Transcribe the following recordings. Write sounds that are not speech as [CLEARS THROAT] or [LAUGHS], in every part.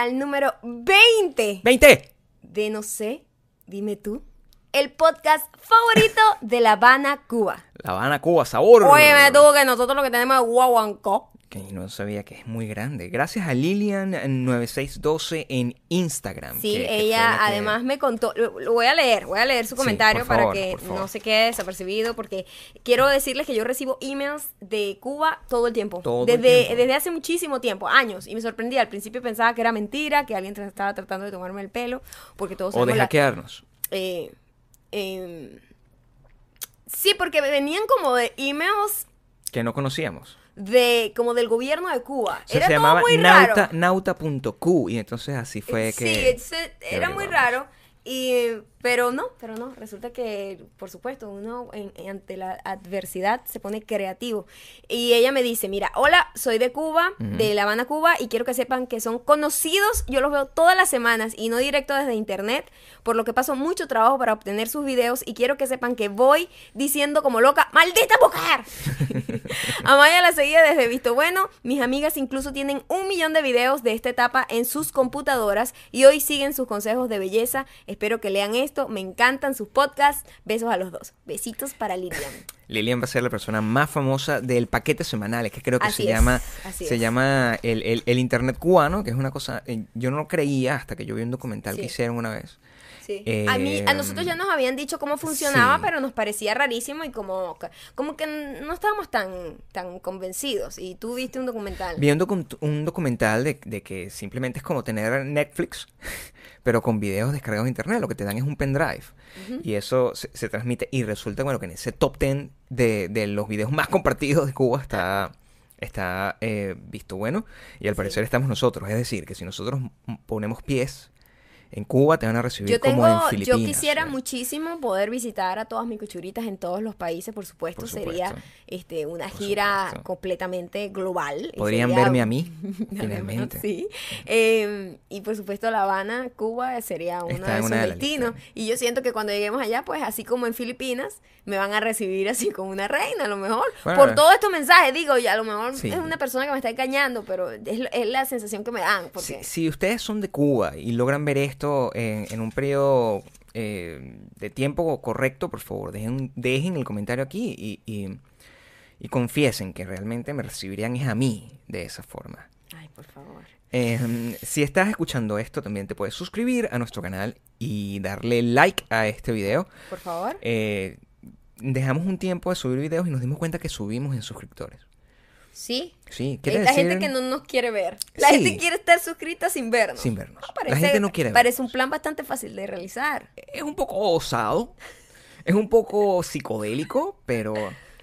al número 20 ¡20! de No sé, dime tú, el podcast favorito de La Habana, Cuba. La Habana, Cuba, sabor. Oye, me tuvo que nosotros lo que tenemos es guaguancó. Que no sabía que es muy grande. Gracias a Lilian9612 en Instagram. Sí, que- ella que- además me contó, lo, voy a leer, voy a leer su Sí, comentario para que no se quede desapercibido, porque quiero decirles que yo recibo emails de Cuba todo el tiempo, Todo el desde, tiempo. desde hace muchísimo tiempo, años, y me sorprendía, al principio pensaba que era mentira, que alguien estaba tratando de tomarme el pelo, porque todos O de la- hackearnos. eh, em, sí, porque venían como de emails Que no conocíamos. De como del gobierno de Cuba. O sea, era se todo llamaba muy nauta, nauta.q y entonces así fue sí, que... que era muy raro. Y, pero no, pero no, resulta que, por supuesto, uno en- en- ante la adversidad se pone creativo. Y ella me dice, mira, hola, soy de Cuba, de La Habana, Cuba, y quiero que sepan que son conocidos, yo los veo todas las semanas y no directo desde internet, por lo que paso mucho trabajo para obtener sus videos y quiero que sepan que voy diciendo como loca, ¡maldita mujer! [LAUGHS] Amaya la seguía desde Visto Bueno. Mis amigas incluso tienen un millón de videos de esta etapa en sus computadoras y hoy siguen sus consejos de belleza. Espero que lean esto. Me encantan sus podcasts. Besos a los dos. Besitos para Lilian. Lilian va a ser la persona más famosa del paquete semanal, es que creo que Así se es, llama se es. llama el, el- el internet cubano, que es una cosa, eh, yo no lo creía hasta que yo vi un documental Sí. que hicieron una vez. Sí. a, mí, a nosotros ya nos habían dicho cómo funcionaba, sí. pero nos parecía rarísimo y como, que- como que no estábamos tan, tan convencidos. Y tú viste un documental. Vi un, docu- un documental de, de que simplemente es como tener Netflix, [LAUGHS] pero con videos descargados de internet. Lo que te dan es un pendrive. Y eso se, se transmite. Y resulta, bueno, que en ese top 10 de, de los videos más [LAUGHS] compartidos de Cuba está, está eh, visto bueno. Y al Sí. parecer estamos nosotros. Es decir, que si nosotros ponemos pies en Cuba, te van a recibir Yo como en tengo, Filipinas. yo quisiera ¿eh? muchísimo poder visitar a todas mis cuchuritas en todos los países, por supuesto, Por sería este una Por gira supuesto. completamente global. y Podrían sería- verme a mí, [LAUGHS] finalmente. Sí. Eh, y por supuesto La Habana, Cuba sería uno Está de sus de destinos. Y yo siento que cuando lleguemos allá, pues así como en Filipinas, me van a recibir así como una reina, a lo mejor. Bueno, por todos estos mensajes, digo, y a lo mejor Sí. es una persona que me está engañando, pero es, es la sensación que me dan. Porque... Si, si ustedes son de Cuba y logran ver esto en, en un periodo eh, de tiempo correcto, por favor, dejen, dejen el comentario aquí y, y- y confiesen que realmente me recibirían es a mí de esa forma. Ay, por favor. Eh, si estás escuchando esto, también te puedes suscribir a nuestro canal y darle like a este video. Por favor. Eh, dejamos un tiempo de subir videos y nos dimos cuenta que subimos en suscriptores. Sí. Sí, quiere la gente que no nos quiere ver. La Sí. gente quiere estar suscrita sin vernos. Sin vernos. La Parece, gente no quiere Parece vernos. un plan bastante fácil de realizar. es un poco osado, es un poco psicodélico, pero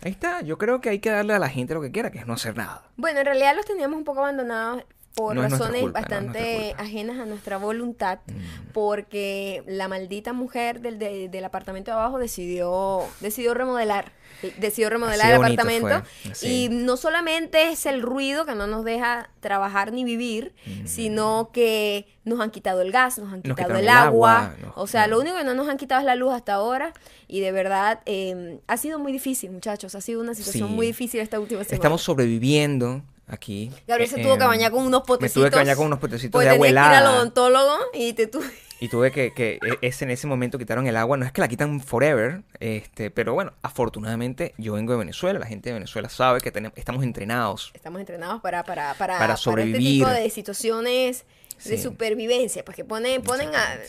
ahí está. Yo creo que hay que darle a la gente lo que quiera, que es no hacer nada. Bueno, en realidad los teníamos un poco abandonados por No razones culpa, bastante ajenas a nuestra voluntad, Mm. porque la maldita mujer del, de- del apartamento de abajo decidió, decidió remodelar. Decidió remodelar el apartamento y no solamente es el ruido que no nos deja trabajar ni vivir, Mm. sino que nos han quitado el gas, nos han Nos quitado el el agua, o sea, lo único que no nos han quitado es la luz hasta ahora y de verdad eh, ha sido muy difícil, muchachos, ha sido una situación Sí. muy difícil esta última semana. Estamos sobreviviendo aquí. Gabriel se Eh, tuvo que em, bañar con unos Me potecitos. tuve que bañar con unos potecitos pues de que ir al odontólogo y te tu- Y tuve que, que e- es en ese momento quitaron el agua. No es que la quitan forever, este, pero bueno, afortunadamente yo vengo de Venezuela. La gente de Venezuela sabe que tenemos, estamos entrenados. Estamos entrenados para, para, para, Para este sobrevivir. tipo de situaciones de supervivencia, pues que ponen, ponen a...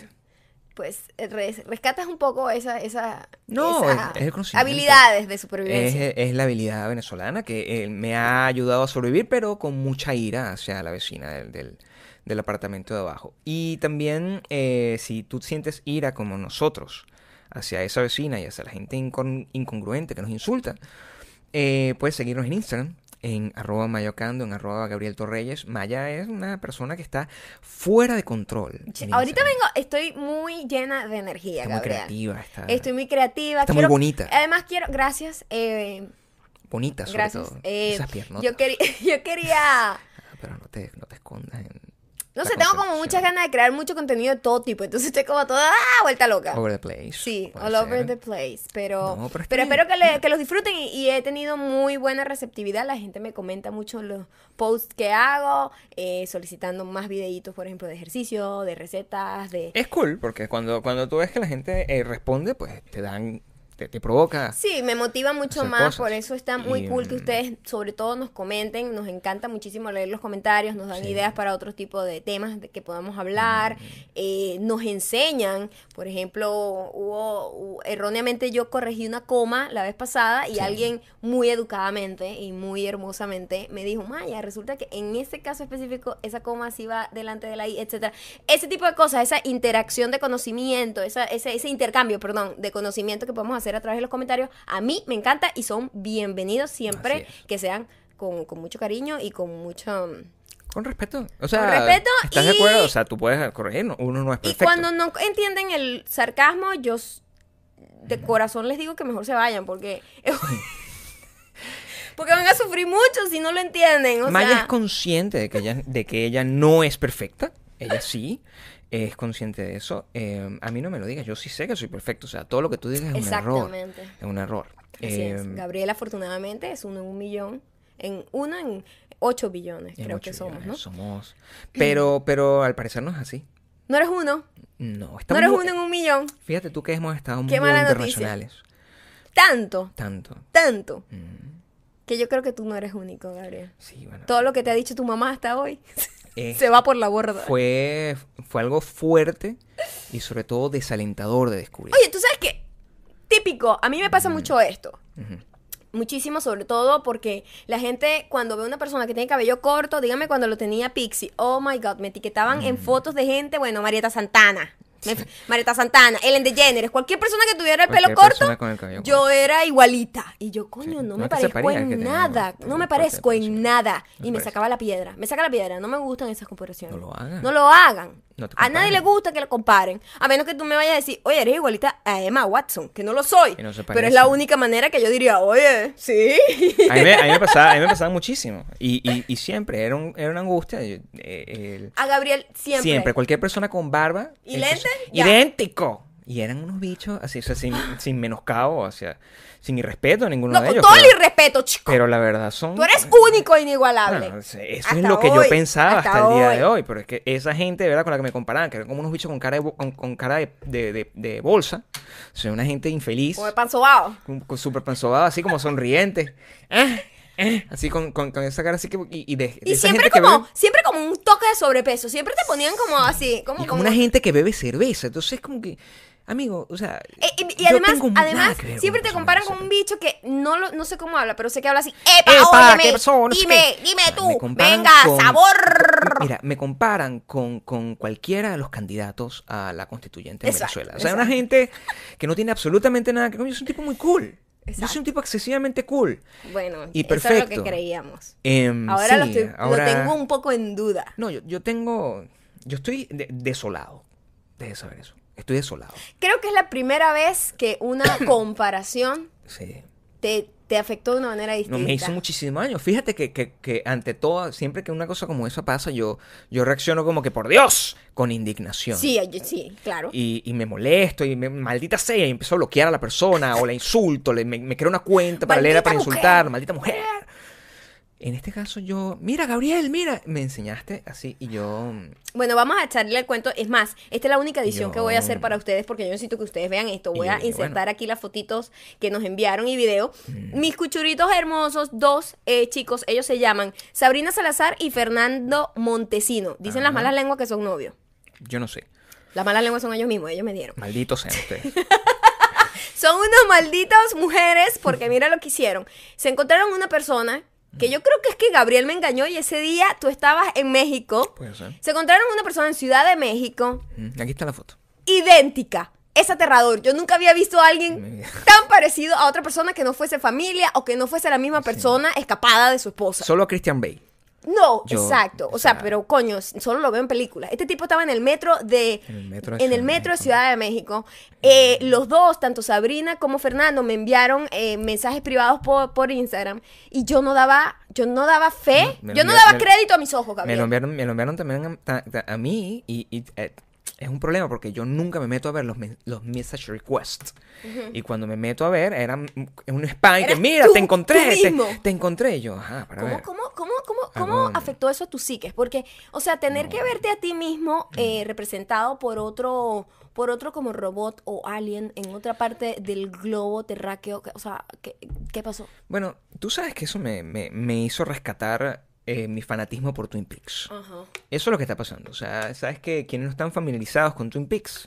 Pues res- rescatas un poco esa, esa, No, esa es- habilidades de supervivencia. Es, es la habilidad venezolana que eh, me ha ayudado a sobrevivir, pero con mucha ira hacia la vecina del, del- del apartamento de abajo. Y también, eh, si tú sientes ira como nosotros hacia esa vecina y hacia la gente incon- incongruente que nos insulta, eh, puedes seguirnos en Instagram. En arroba mayocando, en arroba Gabriel Torreyes. Maya es una persona que está fuera de control. Ahorita vengo, estoy muy llena de energía, Está muy creativa, está Estoy muy creativa. Está muy bonita. Además quiero, gracias, eh, bonita sobre gracias. todo. Eh, Esas piernas. [LAUGHS] yo, quería, yo quería Pero no te, no te escondas en... No sé, tengo como muchas ganas de crear mucho contenido de todo tipo. Entonces estoy como toda ¡ah! vuelta loca. Over the place. Sí, all over the place. Pero, No, pero espero que, le- que los disfruten y, y he tenido muy buena receptividad. La gente me comenta mucho los posts que hago, eh, solicitando más videitos, por ejemplo, de ejercicio, de recetas, de... Es cool, porque cuando, cuando tú ves que la gente eh, responde, pues te dan, te, te provoca. Sí, me motiva mucho más, cosas. por eso está muy Y, cool que mm, ustedes sobre todo nos comenten, nos encanta muchísimo leer los comentarios, nos dan Sí. ideas para otro tipo de temas de que podamos hablar, Mm. eh, nos enseñan, por ejemplo, hubo, hubo- erróneamente yo corregí una coma la vez pasada y Sí. alguien muy educadamente y muy hermosamente me dijo, Maya, resulta que en este caso específico esa coma sí va delante de la I, etcétera. Ese tipo de cosas, esa interacción de conocimiento, esa, ese, ese intercambio, perdón, de conocimiento que podemos hacer a través de los comentarios, a mí me encanta y son bienvenidos siempre es. que sean con, con mucho cariño y con mucho... Con respeto. O sea, respeto ¿estás de y- acuerdo? O sea, tú puedes corregir, no- uno no es Y perfecto. cuando no entienden el sarcasmo, yo de corazón les digo que mejor se vayan porque... [LAUGHS] [LAUGHS] Porque van a sufrir mucho si no lo entienden. O Maya sea, es consciente de que ella, de que ella no es perfecta. Ella sí es consciente de eso. Eh, a mí no me lo digas. Yo sí sé que soy perfecto. O sea, todo lo que tú digas es un error. Exactamente. Es un error. Así es. Eh, Gabriela, afortunadamente, es uno en un millón. En uno en ocho billones, creo que somos, ¿no? millones Somos. [CLEARS THROAT] Pero, pero al parecer no es así. No eres uno. No, No estamos eres muy- uno en un millón. Fíjate tú que hemos estado Qué muy mala noticia. internacionales. Tanto, Tanto. tanto. Mm, Que yo creo que tú no eres único, Gabriel. sí, bueno. Todo lo que te ha dicho tu mamá hasta hoy [LAUGHS] Eh, se va por la borda. fue, fue algo fuerte y sobre todo desalentador de descubrir. Oye, ¿tú sabes qué? Típico, a mí me pasa mucho esto. Muchísimo, sobre todo porque la gente cuando ve una persona que tiene cabello corto, dígame cuando lo tenía Pixie, oh my god, me etiquetaban Mm. en fotos de gente, bueno, Marieta Santana. Me- Marieta Santana, Ellen DeGeneres, cualquier persona que tuviera el pelo corto, el yo era igualita. Y yo, coño, Sí, no no me parezco en nada, no me parezco en sí. nada. No Y me parece. sacaba la piedra, me saca la piedra, no me gustan esas comparaciones. No lo hagan. No lo hagan. No te a nadie le gusta que lo comparen. A menos que tú me vayas a decir, oye, eres igualita a Emma Watson, que no lo soy. No pero es la única manera que yo diría, oye, sí. A mí, me, a mí me [LAUGHS] pasaba, a mí me pasaba muchísimo. Y, y, y siempre era, un- era una angustia. eh, el- A Gabriel siempre. siempre. cualquier persona con barba. ¿Y lentes? ¡Idéntico! Y eran unos bichos así, o sea, sin, [GASPS] sin menoscabo, o sea, sin irrespeto a ninguno No, de con ellos. todo el irrespeto, chico. pero la verdad son. Tú eres único e inigualable. Bueno, eso es lo que yo pensaba hasta, hasta el día hoy. de hoy. Pero es que esa gente, verdad, con la que me comparaban, que eran como unos bichos con cara de, con, con cara de, de- de- de bolsa. O sea, una gente infeliz. Como el pan sobao. con, con súper panzobado, así como sonriente. [LAUGHS] Ah, ah, así con, con, con esa cara así que. Y, y de, de Y esa siempre como, bebe- siempre como un toque de sobrepeso. Siempre te ponían como así, como, y como como- una gente que bebe cerveza. Entonces es como que. Amigo, o sea. Eh, y, además, además siempre te comparan con un bicho que no lo, no sé cómo habla, pero sé que habla así. ¡Epa, ¡Epa! dime, qué". dime Ah, tú. Venga, con- sabor. Mira, me comparan con, con cualquiera de los candidatos a la constituyente en Exacto, Venezuela. O sea, exacto. una gente que no tiene absolutamente nada que ver. Yo soy un tipo muy cool. Yo soy un tipo excesivamente cool. Bueno, Y eso es lo perfecto. que creíamos. Em, Ahora, lo, estoy- lo tengo un poco en duda. No, yo, yo tengo. Yo estoy de- desolado. Deje saber eso. Estoy desolado. Creo que es la primera vez que una [COUGHS] comparación Sí. te, te afectó de una manera distinta. No, me hizo muchísimo daño. Fíjate que, que, que ante todo, siempre que una cosa como esa pasa, yo, yo reacciono como que, por Dios, con indignación. Sí, yo- sí, claro. Y, y me molesto y me, maldita sea, y empiezo a bloquear a la persona o la insulto, le- me, me creo una cuenta paralela Maldita para mujer. insultar, maldita mujer. En este caso yo, mira Gabriel, mira, me enseñaste así y yo, Bueno, vamos a echarle el cuento. Es más, esta es la única edición Yo- que voy a hacer para ustedes porque yo necesito que ustedes vean esto. Voy a insertar bueno. aquí las fotitos que nos enviaron y video. Mm. Mis cuchuritos hermosos, dos eh, chicos, ellos se llaman Sabrina Salazar y Fernando Montesino. Dicen las malas lenguas que son novios. yo no sé, Las malas lenguas son ellos mismos, ellos me dieron. malditos sean ustedes. [LAUGHS] Son unos malditos mujeres porque mira lo que hicieron. Se encontraron una persona que yo creo que es que Gabriel me engañó y ese día tú estabas en México. Puede ser. Se encontraron una persona en Ciudad de México Mm, Aquí está la foto. idéntica. Es aterrador. Yo nunca había visto a alguien [LAUGHS] tan parecido a otra persona que no fuese familia o que no fuese la misma persona escapada de su esposa. Solo a Christian Bale. No, Yo, exacto. O, o sea, sea- pero coño, solo lo veo en películas. Este tipo estaba en el metro de. En el metro de en el Ciudad de metro de México. Ciudad de México. Eh, los dos, tanto Sabrina como Fernando, me enviaron eh, mensajes privados por, por Instagram. Y yo no daba, yo no daba fe. Me yo no daba me- crédito a mis ojos, Me Gabriel. lo enviaron, me lo enviaron también a, a mí y, y, eh, es un problema porque yo nunca me meto a ver los, me- los message requests. Y cuando me meto a ver, era un spam que mira, tú, te encontré, te, te encontré. Y yo, ajá, para ¿Cómo, ver. cómo, cómo, cómo, Ah, cómo afectó eso a tu psiques? Porque, o sea, tener que verte a ti mismo eh, representado por otro, por otro como robot o alien en otra parte del globo terráqueo, que- o sea, ¿qué, qué pasó? Bueno, tú sabes que eso me, me- me hizo rescatar eh, mi fanatismo por Twin Peaks. Eso es lo que está pasando. O sea, sabes que quienes no están familiarizados con Twin Peaks,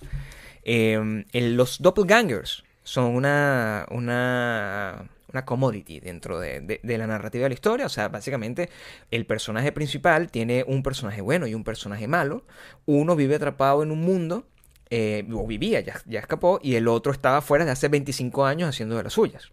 eh, el- los doppelgangers son una, una, una commodity dentro de, de- de la narrativa de la historia. O sea, básicamente el personaje principal tiene un personaje bueno y un personaje malo. Uno vive atrapado en un mundo, eh, o vivía, ya, ya escapó, y el otro estaba fuera de hace 25 años haciendo de las suyas.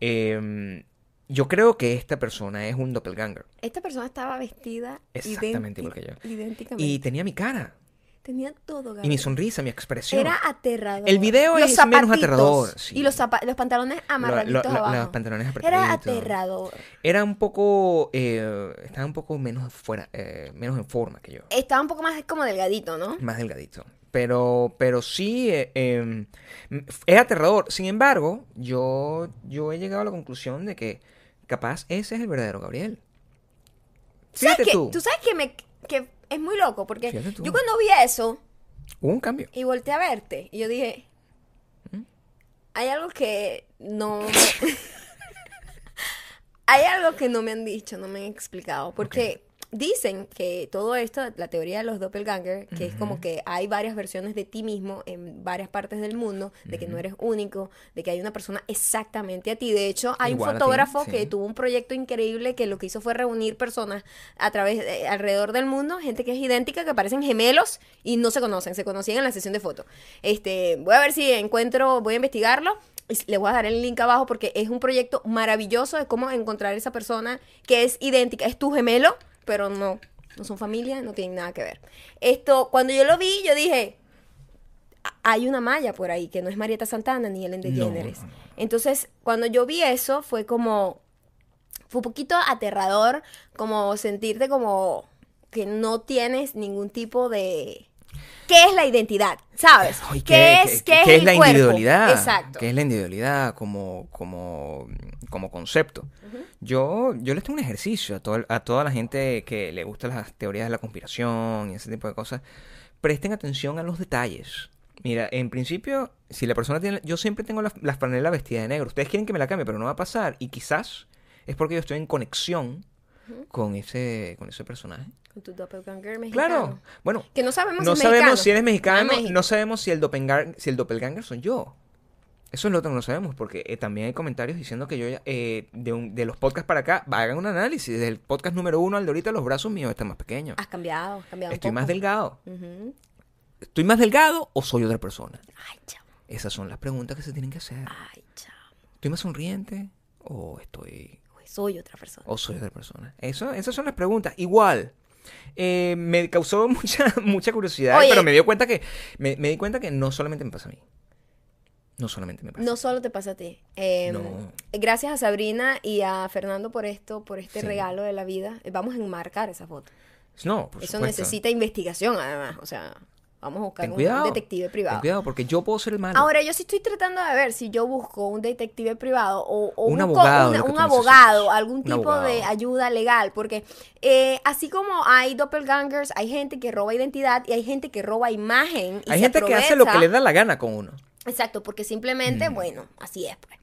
Eh, yo creo que esta persona es un doppelganger. Esta persona estaba vestida Exactamente igual que yo. idénticamente. Y tenía mi cara. Tenía todo, Y mi Gabriel. sonrisa, mi expresión. Era aterrador. El video Los es menos aterrador, sí. Y los, los pantalones amarraditos Lo- lo- lo- abajo. los pantalones Era aterrador. Era un poco. eh, estaba un poco menos fuera. eh, menos en forma que yo. Estaba un poco más como delgadito, ¿no? Más delgadito. Pero, pero sí. eh, eh, es aterrador. Sin embargo, yo, yo he llegado a la conclusión de que capaz ese es el verdadero Gabriel. ¿Sabes Fíjate qué? tú. Tú sabes que, me, que es muy loco, porque tú. yo cuando vi eso Hubo un cambio. y volteé a verte, y yo dije, ¿Mm? hay algo que no... [LAUGHS] hay algo que no me han dicho, no me han explicado, porque dicen que todo esto, la teoría de los doppelganger, que es como que hay varias versiones de ti mismo en varias partes del mundo, de que no eres único, de que hay una persona exactamente a ti. De hecho, hay Igual un ti, fotógrafo sí. que tuvo un proyecto increíble que lo que hizo fue reunir personas a través de, alrededor del mundo, gente que es idéntica, que parecen gemelos y no se conocen, se conocían en la sesión de fotos. Este, voy a ver si encuentro, voy a investigarlo. y Le voy a dar el link abajo porque es un proyecto maravilloso de cómo encontrar esa persona que es idéntica, es tu gemelo, pero no, no son familia, no tienen nada que ver. Esto, cuando yo lo vi, yo dije, "A- hay una malla por ahí que no es Marieta Santana ni Ellen DeGeneres. no. Entonces, cuando yo vi eso, fue como, fue un poquito aterrador, como sentirte como que no tienes ningún tipo de... ¿Qué es la identidad? ¿Sabes? Ay, ¿Qué, es, qué es, la cuerpo? individualidad? Exacto. ¿Qué es la individualidad como, como, como concepto? yo, yo les tengo un ejercicio a, todo- a toda la gente que le gustan las teorías de la conspiración y ese tipo de cosas. Presten atención a los detalles. Mira, en principio, si la persona tiene... Yo siempre tengo la, la franela vestida de negro. Ustedes quieren que me la cambie, pero no va a pasar. Y quizás es porque yo estoy en conexión con ese, con ese personaje. Con tu doppelganger mexicano. Claro. Bueno, Que no sabemos no si sabemos si eres mexicano, Ah, no sabemos si el doppelganger, si el doppelganger soy yo. Eso es lo otro que no sabemos, porque eh, también hay comentarios diciendo que yo eh, de, un- de los podcasts para acá, hagan un análisis. Del podcast número uno al de ahorita, los brazos míos están más pequeños. Has cambiado, has cambiado un Estoy más delgado. ¿Estoy más delgado o soy otra persona? Ay, chamo. Esas son las preguntas que se tienen que hacer. Ay, chamo. ¿Estoy más sonriente o estoy Uy, Soy otra persona. o soy otra persona? Eso, esas son las preguntas. Igual. Eh, me causó [LAUGHS] mucha, mucha curiosidad, Oye. pero me dio cuenta que me, me di cuenta que no solamente me pasa a mí. No solamente me pasa. No solo te pasa a ti. Eh, No. Gracias a Sabrina y a Fernando por esto, por este Sí. regalo de la vida. Vamos a enmarcar esa foto. No, por Eso supuesto. necesita investigación, además. O sea, vamos a buscar Ten un cuidado. detective privado. Ten cuidado, porque yo puedo ser el malo. Ahora, yo sí estoy tratando de ver si yo busco un detective privado o, o Un busco abogado, una- un algún Un tipo abogado. de ayuda legal, porque eh, así como hay doppelgangers, hay gente que roba identidad y hay gente que roba imagen. y Hay se gente que hace lo que le da la gana con uno. Exacto, porque simplemente, Mm. bueno, así es, pues.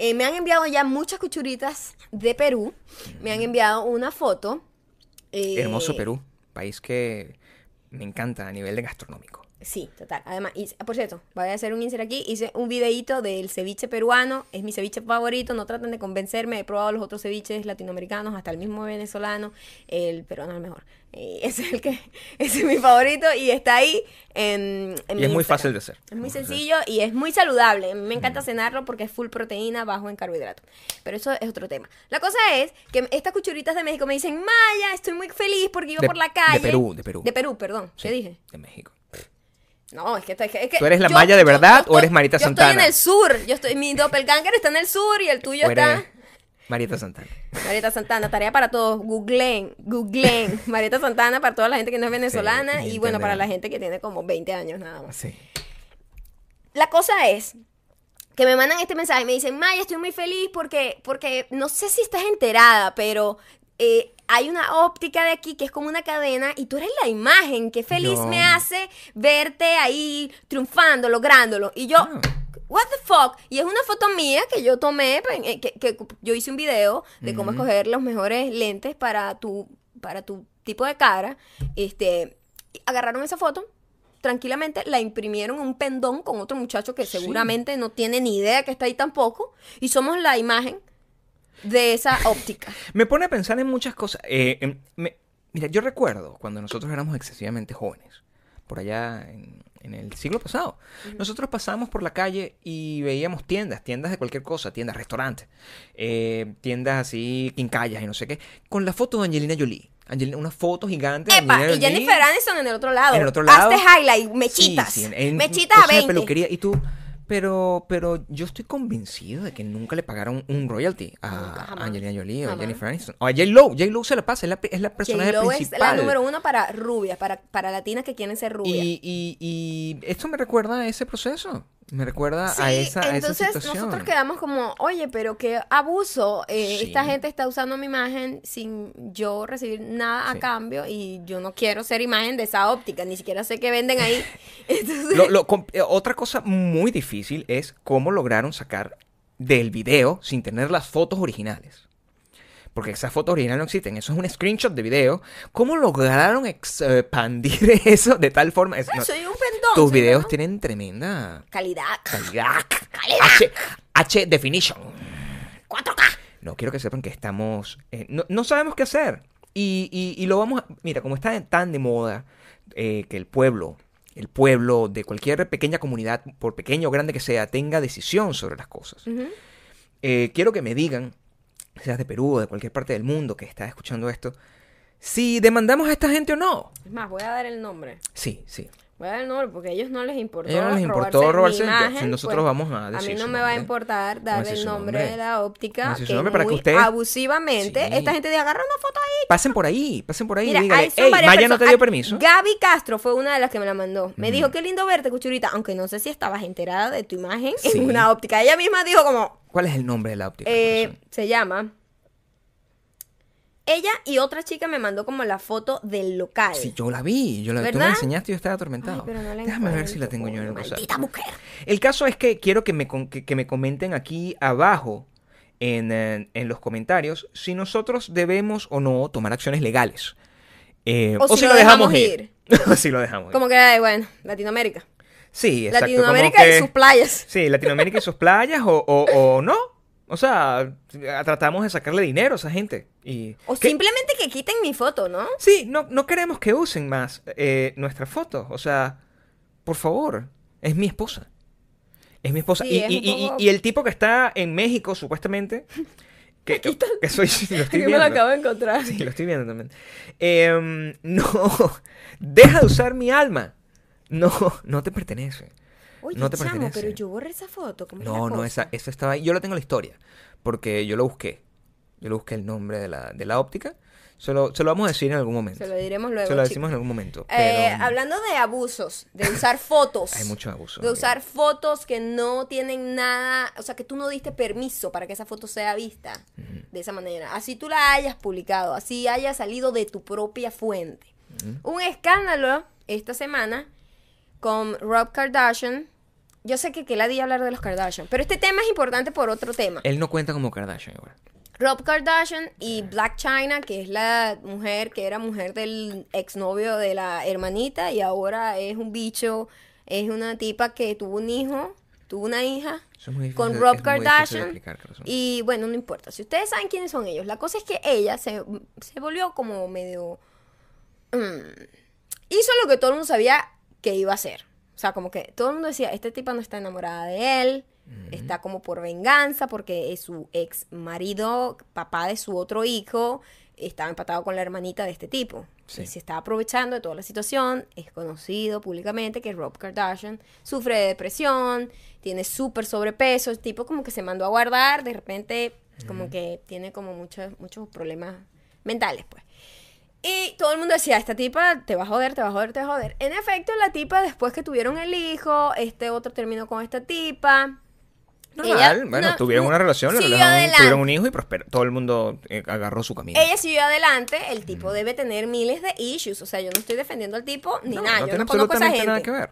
Eh, me han enviado ya muchas cuchuritas de Perú. Me han enviado una foto. eh, Hermoso Perú, país que me encanta a nivel de gastronómico. Sí, total. Además, y, por cierto, voy a hacer un insert aquí. Hice un videito del ceviche peruano. Es mi ceviche favorito. No traten de convencerme. He probado los otros ceviches latinoamericanos, hasta el mismo venezolano. El peruano es el mejor. [LAUGHS] Ese es el que ese es mi favorito y está ahí en, en Y mi es muy Instagram. fácil de hacer. Es muy de sencillo y es muy saludable. Me encanta cenarlo porque es full proteína, bajo en carbohidratos. Pero eso es otro tema. La cosa es que estas cuchuritas de México me dicen, Maya, estoy muy feliz porque iba De- por la de calle. Perú, de Perú. De Perú, perdón. Sí, ¿Qué dije? De México. No, es que, es que, es que ¿Tú eres la Maya de verdad o eres Marita yo Santana? estoy en el sur. Yo estoy, mi doppelganger está en el sur y el tuyo ¿O eres está. Marieta Santana? Marieta Santana, tarea para todos. Googleen, googleen. [LAUGHS] Marieta Santana para toda la gente que no es venezolana Sí, y bueno, para la gente que tiene como 20 años nada más. Sí. La cosa es que me mandan este mensaje y me dicen, Maya, estoy muy feliz porque, porque no sé si estás enterada, pero eh, hay una óptica de aquí que es como una cadena y tú eres la imagen. Qué feliz me hace verte ahí triunfando, lográndolo. Y yo, Ah. what the fuck? Y es una foto mía que yo tomé, pues, eh, que, que yo hice un video de cómo escoger los mejores lentes para tu, para tu tipo de cara. Este, agarraron esa foto. Tranquilamente la imprimieron en un pendón con otro muchacho que Sí. seguramente no tiene ni idea que está ahí tampoco. Y somos la imagen de esa óptica. [LAUGHS] Me pone a pensar en muchas cosas. Eh, em, me- mira, yo recuerdo cuando nosotros éramos excesivamente jóvenes, por allá en, en el siglo pasado. Nosotros pasábamos por la calle y veíamos tiendas, tiendas de cualquier cosa, tiendas, restaurantes, eh, tiendas así, quincallas y no sé qué, con la foto de Angelina Jolie. Angelina, una foto gigante de Epa, Angelina y Jolie. Jennifer Aniston en el otro lado. En el otro lado. Hazte highlight, mechitas. Sí, sí, en- en mechitas a cosas de 20. peluquería. Y tú, pero, pero yo estoy convencido de que nunca le pagaron un royalty a Nunca. Angelina Jolie o a. Jennifer Aniston. O a J-Lo. J-Lo se la pasa, es la, es la personaje J-Lo es principal. la número uno para rubias, para, para latinas que quieren ser rubias. y, y, y esto me recuerda a ese proceso. Me recuerda Sí, a esa, a esa entonces situación. nosotros quedamos como, oye, pero qué abuso. eh, Sí. Esta gente está usando mi imagen sin yo recibir nada a Sí. cambio y yo no quiero ser imagen de esa óptica, ni siquiera sé qué venden ahí. [LAUGHS] [LAUGHS] Entonces, Lo- lo com- eh, otra cosa muy difícil es cómo lograron sacar del video sin tener las fotos originales. Porque esas fotos originales no existen. Eso es un screenshot de video. ¿Cómo lograron expandir [LAUGHS] eso de tal forma? Es- no, soy un. Tus videos una tienen tremenda calidad. calidad. Calidad. H, H definition. 4K. No, quiero que sepan que estamos... eh, no, no sabemos qué hacer. Y, y- y lo vamos a... Mira, como está tan de moda eh, que el pueblo, el pueblo de cualquier pequeña comunidad, por pequeño o grande que sea, tenga decisión sobre las cosas. Eh, quiero que me digan, seas de Perú o de cualquier parte del mundo que está escuchando esto, si demandamos a esta gente o no. Es más, voy a dar el nombre. Sí, sí. A el nombre porque a ellos no les importó. A ellos no les importó robarse imagen, nosotros pues, vamos a A decir mí no me va a importar a dar el nombre de la óptica. A que nombre para que ustedes- abusivamente Sí. esta gente diga, agarra una foto ahí. Pasen por ahí, pasen por ahí Mira, y díganle, ahí son "Ey, varias Maya no te dio Ah, permiso. Gaby Castro fue una de las que me la mandó. Me dijo, qué lindo verte, Cuchurita. Aunque no sé si estabas enterada de tu imagen Sí. en una óptica. Ella misma dijo como, ¿Cuál es el nombre de la óptica? eh, se llama... Ella y otra chica me mandó como la foto del local. Sí, yo la vi, yo la, tú me la enseñaste y yo estaba atormentado. Ay, pero no la Déjame ver si la tengo yo en el. Maldita mujer. El caso es que quiero que me, que, que me comenten aquí abajo en, en los comentarios si nosotros debemos o no tomar acciones legales. Eh, O si lo dejamos [LAUGHS] o si lo dejamos ir. Como que, bueno, Latinoamérica. Sí, exacto. Latinoamérica que- y sus playas. Sí, Latinoamérica y sus playas o, o, o no. O sea, tratamos de sacarle dinero a esa gente. Y O que- simplemente que quiten mi foto, ¿no? Sí, no, no queremos que usen más eh, nuestras fotos. O sea, por favor, es mi esposa. Es mi esposa. Sí, y, es y- un y- poco- y el tipo que está en México, supuestamente, [LAUGHS] que, que, que soy, [LAUGHS] lo estoy [LAUGHS] me lo acabo de encontrar. Sí, lo estoy viendo también. Em, no, deja de usar mi alma. No, no te pertenece. Oye, no te chamo, pertenece. pero yo borré esa foto. ¿cómo No, no, esa, esa estaba ahí. Yo la tengo en la historia. Porque yo lo busqué. Yo lo busqué el nombre de la, de la óptica. Se lo, se lo vamos a decir en algún momento. Se lo diremos luego. Se lo decimos en algún momento. Eh, pero hablando de abusos, de usar [LAUGHS] fotos. hay mucho abuso. De amigo. usar fotos que no tienen nada, o sea, que tú no diste permiso para que esa foto sea vista de esa manera. Así tú la hayas publicado, así haya salido de tu propia fuente. Un escándalo esta semana con Rob Kardashian. Yo sé que que la di hablar de los Kardashian, pero este tema es importante por otro tema. Él no cuenta como Kardashian igual. Rob Kardashian y Black China, que es la mujer que era mujer del exnovio de la hermanita y ahora es un bicho, es una tipa que tuvo un hijo, tuvo una hija es con Rob Kardashian. Y bueno, no importa. Si ustedes saben quiénes son ellos, la cosa es que ella se, se volvió como medio. mm, hizo lo que todo el mundo sabía que iba a hacer. O sea, como que todo el mundo decía: Este tipo no está enamorada de él. Está como por venganza porque es su ex marido, papá de su otro hijo, estaba empatado con la hermanita de este tipo. Sí. Y se está aprovechando de toda la situación. Es conocido públicamente que Rob Kardashian sufre de depresión, tiene súper sobrepeso. El tipo como que se mandó a guardar, de repente como que tiene como muchos, muchos problemas mentales, pues. Y todo el mundo decía, esta tipa te va a joder, te va a joder, te va a joder. En efecto, la tipa, después que tuvieron el hijo, este otro terminó con esta tipa. Normal, Ella- bueno, no, tuvieron una relación, la tuvieron un hijo y prosperó. Todo el mundo eh, agarró su camino. Ella siguió adelante, el tipo debe tener miles de issues. O sea, yo no estoy defendiendo al tipo ni no, nada. no yo no conozco a esa gente. nada que ver.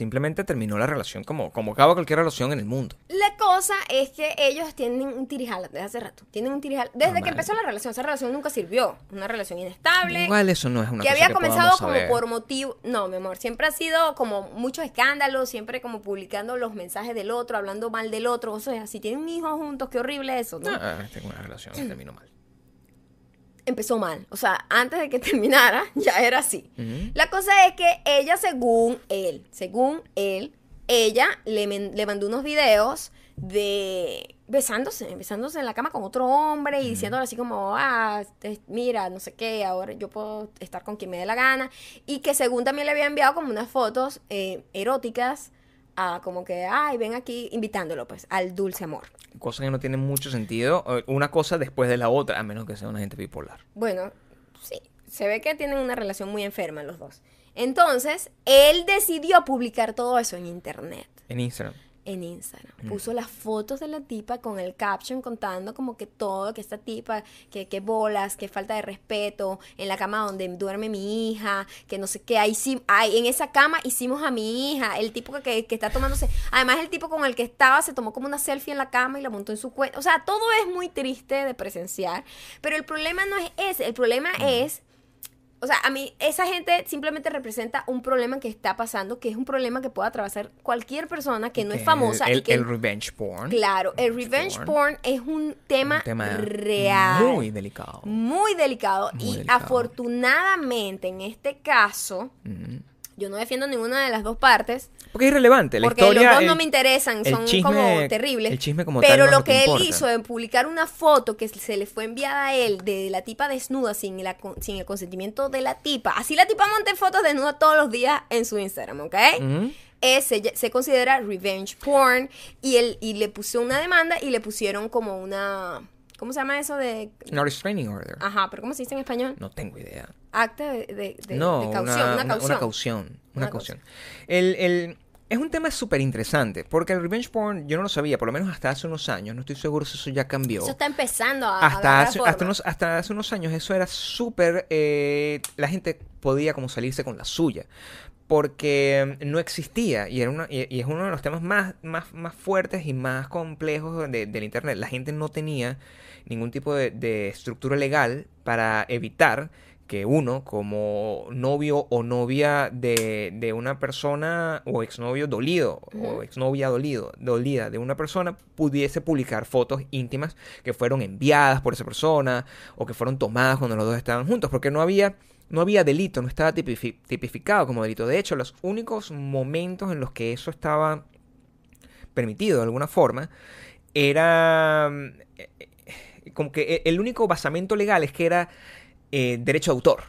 Simplemente terminó la relación como, como acaba cualquier relación en el mundo. La cosa es que ellos tienen un tirijal desde hace rato. Tienen un tirijal. Desde Normal. que empezó la relación, esa relación nunca sirvió. Una relación inestable. Igual eso no es una que cosa había que comenzado como saber. por motivo. No, mi amor, siempre ha sido como muchos escándalos, siempre como publicando los mensajes del otro, hablando mal del otro. O sea, si tienen un hijo juntos, qué horrible eso, ¿no? Ah, tengo una relación que terminó mal. Empezó mal. O sea, antes de que [LAUGHS] terminara, ya era así. La cosa es que ella, según él, según él, ella le, le mandó unos videos de besándose, besándose en la cama con otro hombre y diciéndole así como, ah, te- mira, no sé qué, ahora yo puedo estar con quien me dé la gana. Y que según también le había enviado como unas fotos eh, eróticas a como que, ay, ven aquí, invitándolo pues al dulce amor. Cosas que no tienen mucho sentido. Una cosa después de la otra, a menos que sea una gente bipolar. Bueno, sí, se ve que tienen una relación muy enferma los dos. Entonces, él decidió publicar todo eso en internet, En Instagram. En Instagram. Puso las fotos de la tipa con el caption contando como que todo, que esta tipa, que, que bolas, que falta de respeto, en la cama donde duerme mi hija, que no sé qué, ahí sí, ay, en esa cama hicimos a mi hija, el tipo que, que está tomándose, además el tipo con el que estaba se tomó como una selfie en la cama y la montó en su cuenta, o sea, todo es muy triste de presenciar, pero el problema no es ese, el problema es... O sea, a mí esa gente simplemente representa un problema que está pasando, que es un problema que puede atravesar cualquier persona que no es famosa. El, y que, el revenge porn. claro, el revenge porn es un tema, Un tema real. Muy delicado. muy delicado. Muy y delicado. afortunadamente en este caso, Ujú. Yo no defiendo ninguna de las dos partes, Porque es irrelevante. La porque historia, los dos el- no me interesan, son chisme- como terribles. el chisme como pero tal no es lo que él hizo en publicar una foto que se le fue enviada a él de la tipa desnuda sin, la sin el consentimiento de la tipa. Así la tipa monte fotos desnuda todos los días en su Instagram, ¿ok? Ese se considera revenge porn y, él, y le puso una demanda y le pusieron como una... ¿Cómo se llama eso de...? No restraining order. Ajá, pero ¿cómo se dice en español? No tengo idea. Acta de, de- de- no, de caución, una, una, caución. una caución. Una Una caución. El, el- es un tema súper interesante, porque el revenge porn yo no lo sabía, por lo menos hasta hace unos años, no estoy seguro si eso ya cambió. Eso está empezando a, hasta hace, forma. hasta, unos, hasta hace unos años eso era súper... eh, la gente podía como salirse con la suya. Porque no existía y, era una, y, y es uno de los temas más, más, más fuertes y más complejos de- del Internet. La gente no tenía ningún tipo de, de estructura legal para evitar que uno, como novio o novia de, de una persona, o exnovio dolido, o exnovia dolido, dolida de una persona, pudiese publicar fotos íntimas que fueron enviadas por esa persona, o que fueron tomadas cuando los dos estaban juntos, porque no había, no había delito, no estaba tipifi- tipificado como delito. De hecho, los únicos momentos en los que eso estaba permitido de alguna forma era eh, eh, como que el único basamento legal es que era eh, derecho de autor.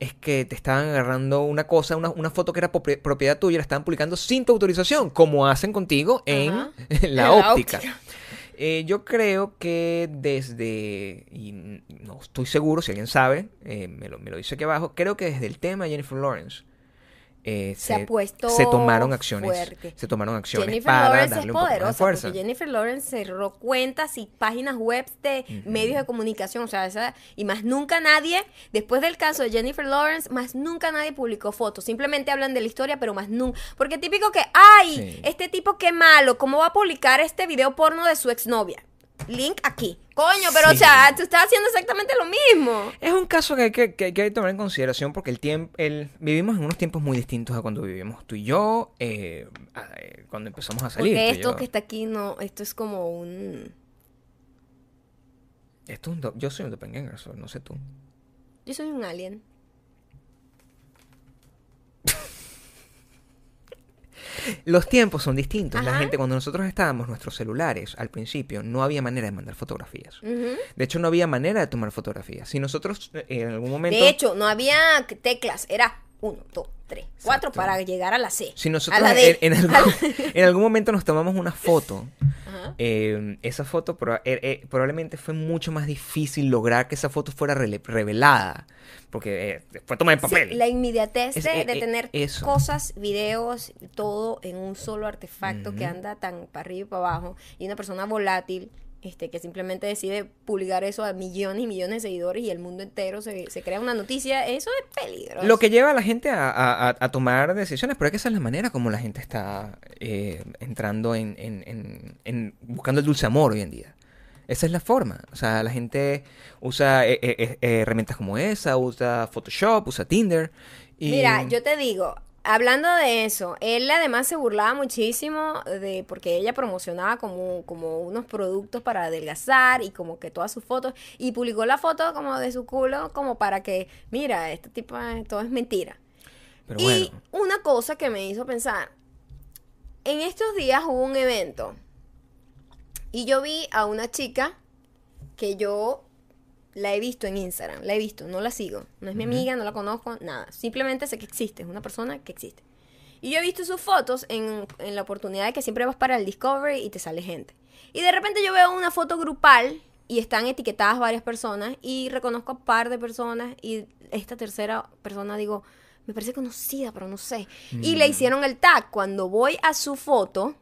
Es que te estaban agarrando una cosa, una, una foto que era propiedad tuya, la estaban publicando sin tu autorización, como hacen contigo en [LAUGHS] la, En la óptica. óptica. Eh, yo creo que desde, y no estoy seguro, si alguien sabe, eh, me, lo, me lo dice aquí abajo, creo que desde el tema de Jennifer Lawrence eh, Se ha puesto se tomaron acciones, fuerte. se tomaron acciones Jennifer para Lawrence es darle más poderosa fuerza. porque Jennifer Lawrence cerró cuentas y páginas web de medios de comunicación, o sea, esa, y más nunca nadie, después del caso de Jennifer Lawrence, más nunca nadie publicó fotos, simplemente hablan de la historia, pero más nunca, porque típico que, ay, Sí. este tipo qué malo, ¿cómo va a publicar este video porno de su exnovia? Link aquí. Coño, pero Sí. o sea, tú estás haciendo exactamente lo mismo. Es un caso que hay que, que hay que tomar en consideración porque el tiempo, el, vivimos en unos tiempos muy distintos a cuando vivimos tú y yo, eh, a- eh, cuando empezamos a salir. Porque esto que está aquí no, esto es como un Esto es un yo soy un doppelganger, no sé tú. yo soy un alien. [LAUGHS] Los tiempos son distintos. La gente, cuando nosotros estábamos, nuestros celulares, al principio, no había manera de mandar fotografías. De hecho, no había manera de tomar fotografías. Si nosotros eh, en algún momento... De hecho, no había teclas, era uno, dos, tres, cuatro para llegar a la C. Si a nosotros la en, D. en a algún, la- [LAUGHS] en algún momento nos tomamos una foto, Ajá. eh, esa foto proba- eh, eh, probablemente fue mucho más difícil lograr que esa foto fuera revelada. Porque eh, fue tomada en Sí, papel. la inmediatez Es- de, de tener eso. cosas, videos, todo en un solo artefacto que anda tan para arriba y para abajo. Y una persona volátil este, que simplemente decide publicar eso a millones y millones de seguidores y el mundo entero se, se crea una noticia. Eso es peligroso. Lo que lleva a la gente a, a- tomar decisiones, pero es que esa es la manera como la gente está eh, entrando en, en- en- en- buscando el dulce amor hoy en día. Esa es la forma. O sea, la gente usa eh, eh, eh, herramientas como esa, usa Photoshop, usa Tinder. Y... Mira, yo te digo, hablando de eso, él además se burlaba muchísimo de porque ella promocionaba como, como unos productos para adelgazar y como que todas sus fotos y publicó la foto como de su culo como para que, mira, este tipo todo es mentira. Pero y bueno, una cosa que me hizo pensar, en estos días hubo un evento y yo vi a una chica que yo la he visto en Instagram, la he visto, no la sigo, no es mi amiga, no la conozco, nada, simplemente sé que existe, es una persona que existe. Y yo he visto sus fotos en, en la oportunidad de que siempre vas para el Discovery y te sale gente. Y de repente yo veo una foto grupal y están etiquetadas varias personas y reconozco a un par de personas y esta tercera persona digo, me parece conocida, pero no sé. Y le hicieron el tag. Cuando voy a su foto,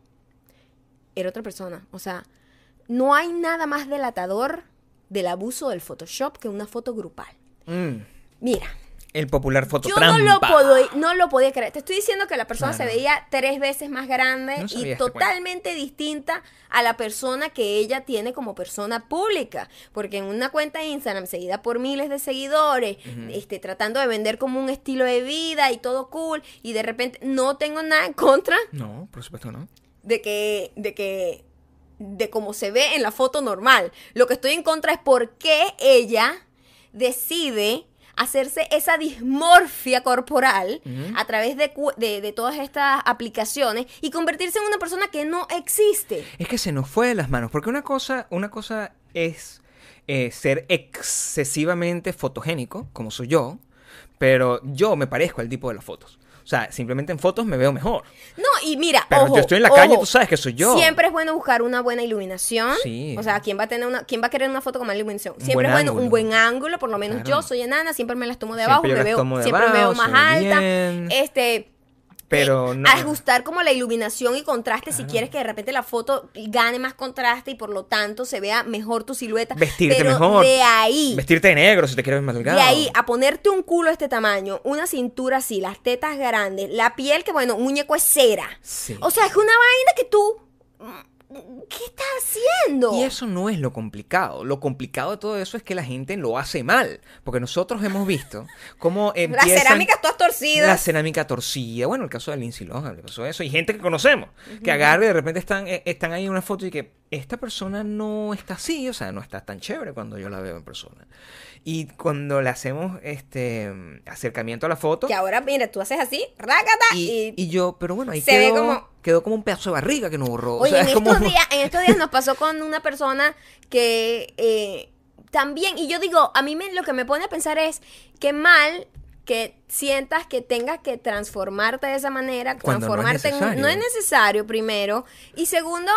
era otra persona. O sea, no hay nada más delatador del abuso del Photoshop que una foto grupal. mm, Mira, el popular yo fototrampa. no lo, puedo, no lo podía creer. Te estoy diciendo que la persona Claro. se veía tres veces más grande No y este totalmente distinta a la persona que ella tiene como persona pública. Porque en una cuenta de Instagram seguida por miles de seguidores, este, tratando de vender como un estilo de vida y todo cool, y de repente no tengo nada en contra No, por supuesto no. de que, de que, de cómo se ve en la foto normal. Lo que estoy en contra es por qué ella decide hacerse esa dismorfia corporal a través de, de todas estas aplicaciones y convertirse en una persona que no existe. Es que se nos fue de las manos, porque una cosa, una cosa es eh, ser excesivamente fotogénico, como soy yo, pero yo me parezco al tipo de las fotos. O sea, simplemente en fotos me veo mejor. No, y mira, Pero ojo, yo estoy en la calle, tú sabes que soy yo. Siempre es bueno buscar una buena iluminación. Sí. O sea, ¿quién va a tener una, quién va a querer una foto con mala iluminación? Siempre es bueno ángulo. un buen ángulo, por lo menos Claro. yo soy enana, siempre me las tomo de Siempre abajo, me veo, siempre me veo más alta. bien. Este Pero no. ajustar como la iluminación y contraste si quieres que de repente la foto gane más contraste y por lo tanto se vea mejor tu silueta. Vestirte Pero mejor. De ahí Vestirte de negro si te quieres ver más delgado. de ahí a ponerte un culo de este tamaño, una cintura así, las tetas grandes, la piel que, bueno, un muñeco es cera. Sí. O sea, es una vaina que tú... ¿Qué estás haciendo? Y eso no es lo complicado. Lo complicado de todo eso es que la gente lo hace mal. Porque nosotros hemos visto cómo [LAUGHS] Las empiezan... cerámicas todas torcidas. La cerámica torcida. Bueno, el caso de Lindsay Lohan le pasó eso. Y gente que conocemos. Que agarra y de repente están, eh, están ahí en una foto y que esta persona no está así. O sea, no está tan chévere cuando yo la veo en persona. Y cuando le hacemos este acercamiento a la foto. Que ahora, mira, tú haces así, rácata, Y, y... y yo, pero bueno, ahí se ve quedó, como- quedó como un pedazo de barriga que no borró. O Oye, sea, en, es estos como... días, en estos días nos pasó con una persona que eh, también, y yo digo, a mí me, lo que me pone a pensar es que mal que sientas que tengas que transformarte de esa manera, Cuando no es transformarte en- no es necesario primero, y segundo,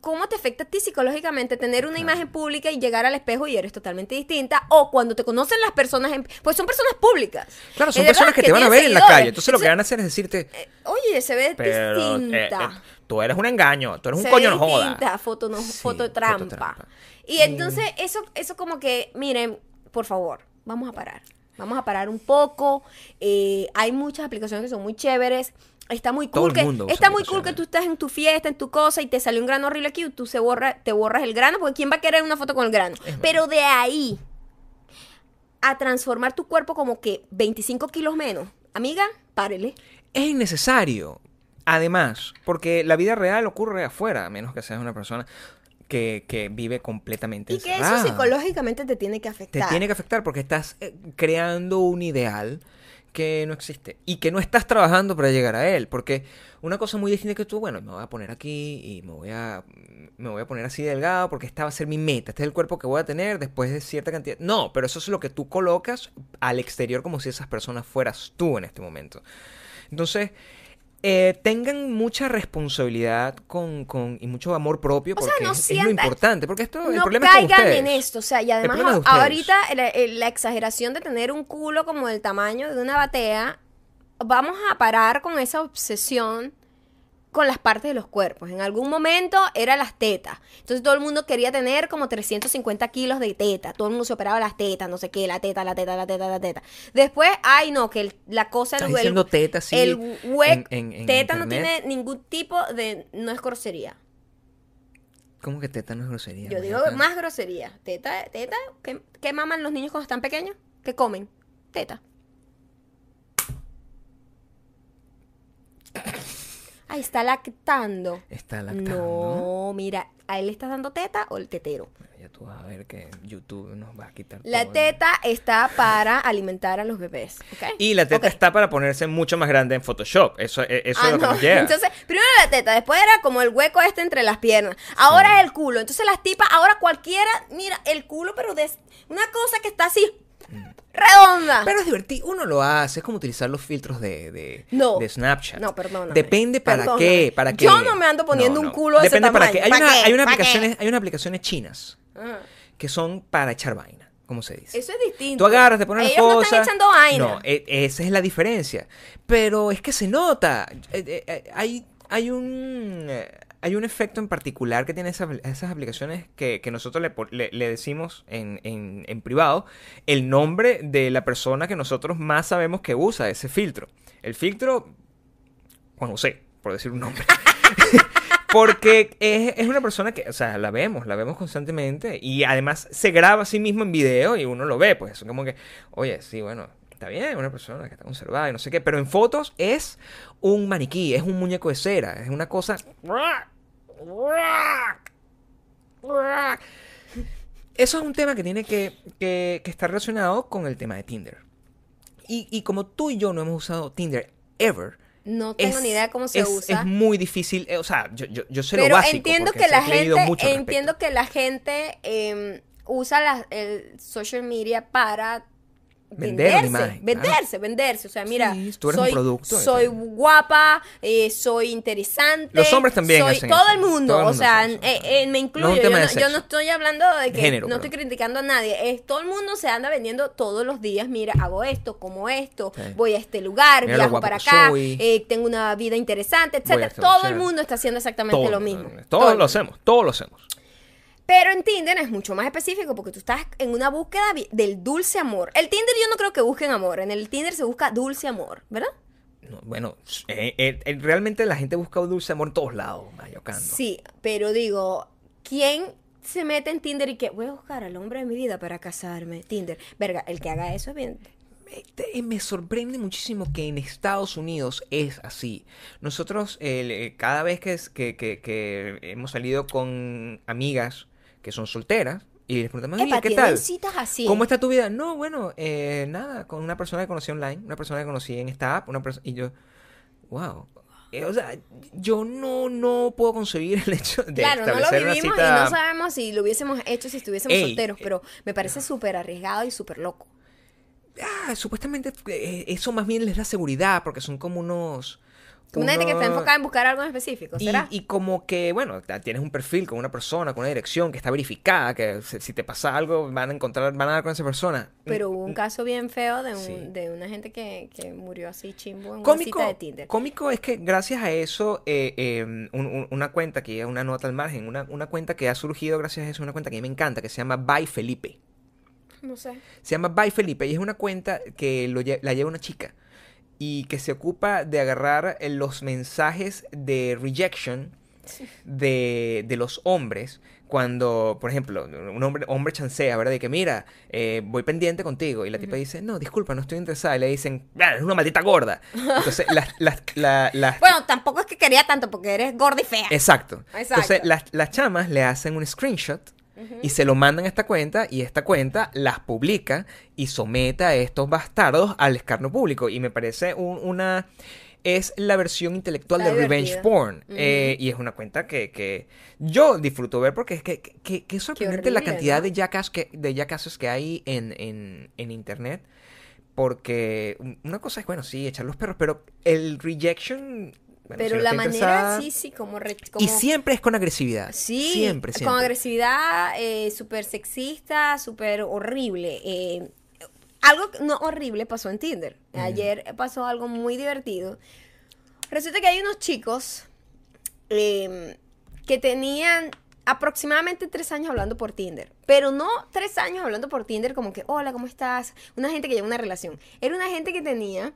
¿cómo te afecta a ti psicológicamente tener una imagen pública y llegar al espejo y eres totalmente distinta? O cuando te conocen las personas, en- pues son personas públicas. Claro, son personas que te van a ver en la calle. Entonces lo que van a hacer es decirte, eh, Oye, se ve pero eh, distinta. eh, tú eres un engaño, tú eres un coño ve no joda. foto, no, Sí, foto trampa. fototrampa. Y entonces eso, eso como que, miren, por favor, vamos a parar. Vamos a parar un poco. Eh, hay muchas aplicaciones que son muy chéveres. Está muy cool que está muy cool que tú estás en tu fiesta, en tu cosa y te salió un grano horrible aquí, y tú se borra, te borras el grano, porque quién va a querer una foto con el grano. Pero de ahí a transformar tu cuerpo como que 25 kilos menos, amiga, párele. Es innecesario. Además, porque la vida real ocurre afuera, a menos que seas una persona que, que vive completamente Y que eso psicológicamente te tiene que Te afectar. tiene que afectar porque estás eh, creando un ideal que no existe y que no estás trabajando para llegar a él. Porque una cosa muy distinta que tú, bueno, me voy a poner aquí y me voy a, me voy a poner así delgado porque esta va a ser mi meta. Este es el cuerpo que voy a tener después de cierta cantidad. No, pero eso es lo que tú colocas al exterior como si esas personas fueras tú en este momento. Entonces, eh, tengan mucha responsabilidad con, con- y mucho amor propio O sea, porque no es, es lo importante. Porque esto, el problema es con caigan ustedes. en esto, o sea, y además ahorita la, el- la exageración de tener un culo como del tamaño de una batea, vamos a parar con esa obsesión con las partes de los cuerpos. En algún momento era las tetas. Entonces todo el mundo quería tener como 350 kilos de teta. Todo el mundo se operaba las tetas, no sé qué, la teta, la teta, la teta, la teta. Después, ay no, que el- la cosa Estás el- diciendo teta, sí, el hueco, teta no tiene ningún tipo de, no es grosería. ¿Cómo que teta no es grosería? Yo digo más grosería. Teta, teta, ¿qué, qué maman los niños cuando están pequeños? ¿Qué comen? Teta. Ahí está lactando. Está lactando. No, mira, ¿a él le estás dando teta o el tetero? Ya tú vas a ver que YouTube nos va a quitar La todo. teta está para alimentar a los bebés, ¿ok? Y la teta está para ponerse mucho más grande en Photoshop. Eso, eh, eso Ah, es lo que no. nos lleva. Entonces, primero la teta, después era como el hueco este entre las piernas. Ahora es el culo. Entonces las tipas, ahora cualquiera, mira, el culo, pero de una cosa que está así, redonda. Pero es divertido. Uno lo hace. Es como utilizar los filtros de, de, No. de Snapchat. No, perdóname. Depende para Perdóname. qué. Para qué. Yo no me ando poniendo un culo de ese Depende para tamaño. qué. Hay, ¿Para una- qué? hay, unas ¿Para qué? aplicaciones, hay unas aplicaciones chinas Ah, que son para echar vaina. ¿Cómo se dice? Eso es distinto. Tú agarras, te pones las Ellos no cosas. están echando vaina. No, e- esa es la diferencia. Pero es que se nota. Eh, eh, eh, hay, hay un. Hay un efecto en particular que tienen esas, esas aplicaciones que, que nosotros le, le- le decimos en, en- en privado el nombre de la persona que nosotros más sabemos que usa ese filtro. El filtro, Juan José, por decir un nombre. [LAUGHS] Porque es, es una persona que, o sea, la vemos, la vemos constantemente y además se graba a sí mismo en video y uno lo ve, pues es como que, oye, sí, bueno, está bien, una persona que está conservada y no sé qué, pero en fotos es un maniquí, es un muñeco de cera, es una cosa... Eso es un tema que tiene que, que- que estar relacionado con el tema de Tinder. Y, y como tú y yo no hemos usado Tinder ever, No tengo es- ni idea de cómo se es, usa. es muy difícil, eh, o sea, yo, yo, yo sé lo pero básico. entiendo que la gente, entiendo que la gente eh, usa la- el social media para Vender venderse, venderse, venderse. O sea, mira, Sí, tú eres un soy, producto, soy exacto. guapa, eh, soy interesante. Los hombres también soy hacen todo eso, el mundo. todo el o sea, eh, eh, me incluyo. No yo, no, yo no estoy hablando de que Género, no estoy criticando a nadie. Es, todo el mundo se anda vendiendo todos los días. Mira, hago esto, como esto, Sí. voy a este lugar, Mira viajo para acá, eh, tengo una vida interesante, etcétera. Todo el mundo está haciendo exactamente Todo, lo mismo. Todos Todo lo hacemos, todos lo hacemos. Pero en Tinder es mucho más específico porque tú estás en una búsqueda del dulce amor. El Tinder yo no creo que busquen amor. En el Tinder se busca dulce amor, ¿verdad? No, bueno, eh, eh, eh, realmente la gente busca dulce amor en todos lados, mayocando. Sí, pero digo, ¿quién se mete en Tinder y que voy a buscar al hombre de mi vida para casarme? Tinder. Verga, el que haga eso es bien. Me, te- me sorprende muchísimo que en Estados Unidos es así. Nosotros, eh, cada vez que, es- que, que- que hemos salido con amigas que son solteras, y les preguntamos, Epa, "Oye, ¿qué tal? citas así. ¿Cómo está tu vida? No, bueno, eh, nada, con una persona que conocí online, una persona que conocí en esta app, una persona... Y yo, wow. Eh, o sea, yo no, no puedo concebir el hecho de Claro, no lo vivimos cita... y no sabemos si lo hubiésemos hecho si estuviésemos Ey, solteros, eh, pero me parece súper arriesgado y súper loco. Ah, supuestamente eso más bien les da seguridad porque son como unos... Como una gente que está enfocada en buscar algo en específico, ¿será? y como que, bueno, tienes un perfil con una persona, con una dirección que está verificada, que si te pasa algo van a encontrar, van a dar con esa persona. Pero hubo un caso bien feo de, un, Sí. de una gente que, que murió así chimbo en una Cómico, cita de Tinder. cómico es que gracias a eso, eh, eh, un- un- una cuenta que una nota al margen, una, una cuenta que ha surgido gracias a eso, una cuenta que a mí me encanta, que se llama By Felipe. No sé. Se llama By Felipe y es una cuenta que lo lle- la lleva una chica. Y que se ocupa de agarrar eh, los mensajes de rejection de, de los hombres cuando, por ejemplo, un hombre, hombre chancea, ¿verdad? De que, mira, eh, voy pendiente contigo. Y la tipa dice, no, disculpa, no estoy interesada. Y le dicen, "Ah, es una maldita gorda. Entonces, [LAUGHS] las... las, la- las- Bueno, tampoco es que quería tanto porque eres gorda y fea. Exacto. Exacto. Entonces, las, las chamas le hacen un screenshot y se lo mandan a esta cuenta y esta cuenta las publica y somete a estos bastardos al escarnio público. Y me parece un- una... Es la versión intelectual Está de revenge porn. Eh, y es una cuenta que, que yo disfruto ver porque es que, que, que- que es sorprendente la cantidad ¿no? de jackass que, de jackasses que hay en, en, en internet. Porque un- una cosa es, bueno, sí, echar los perros, pero el rejection... bueno, Pero la manera, sí, sí, como... re- como y siempre es con agresividad. Sí, Siempre, siempre. con agresividad, eh, súper sexista, súper horrible. eh, algo no horrible pasó en Tinder. Ayer pasó algo muy divertido. Resulta que hay unos chicos eh, que tenían aproximadamente tres años hablando por Tinder. Pero no tres años hablando por Tinder como que, hola, ¿cómo estás? Una gente que lleva una relación. Era una gente que tenía,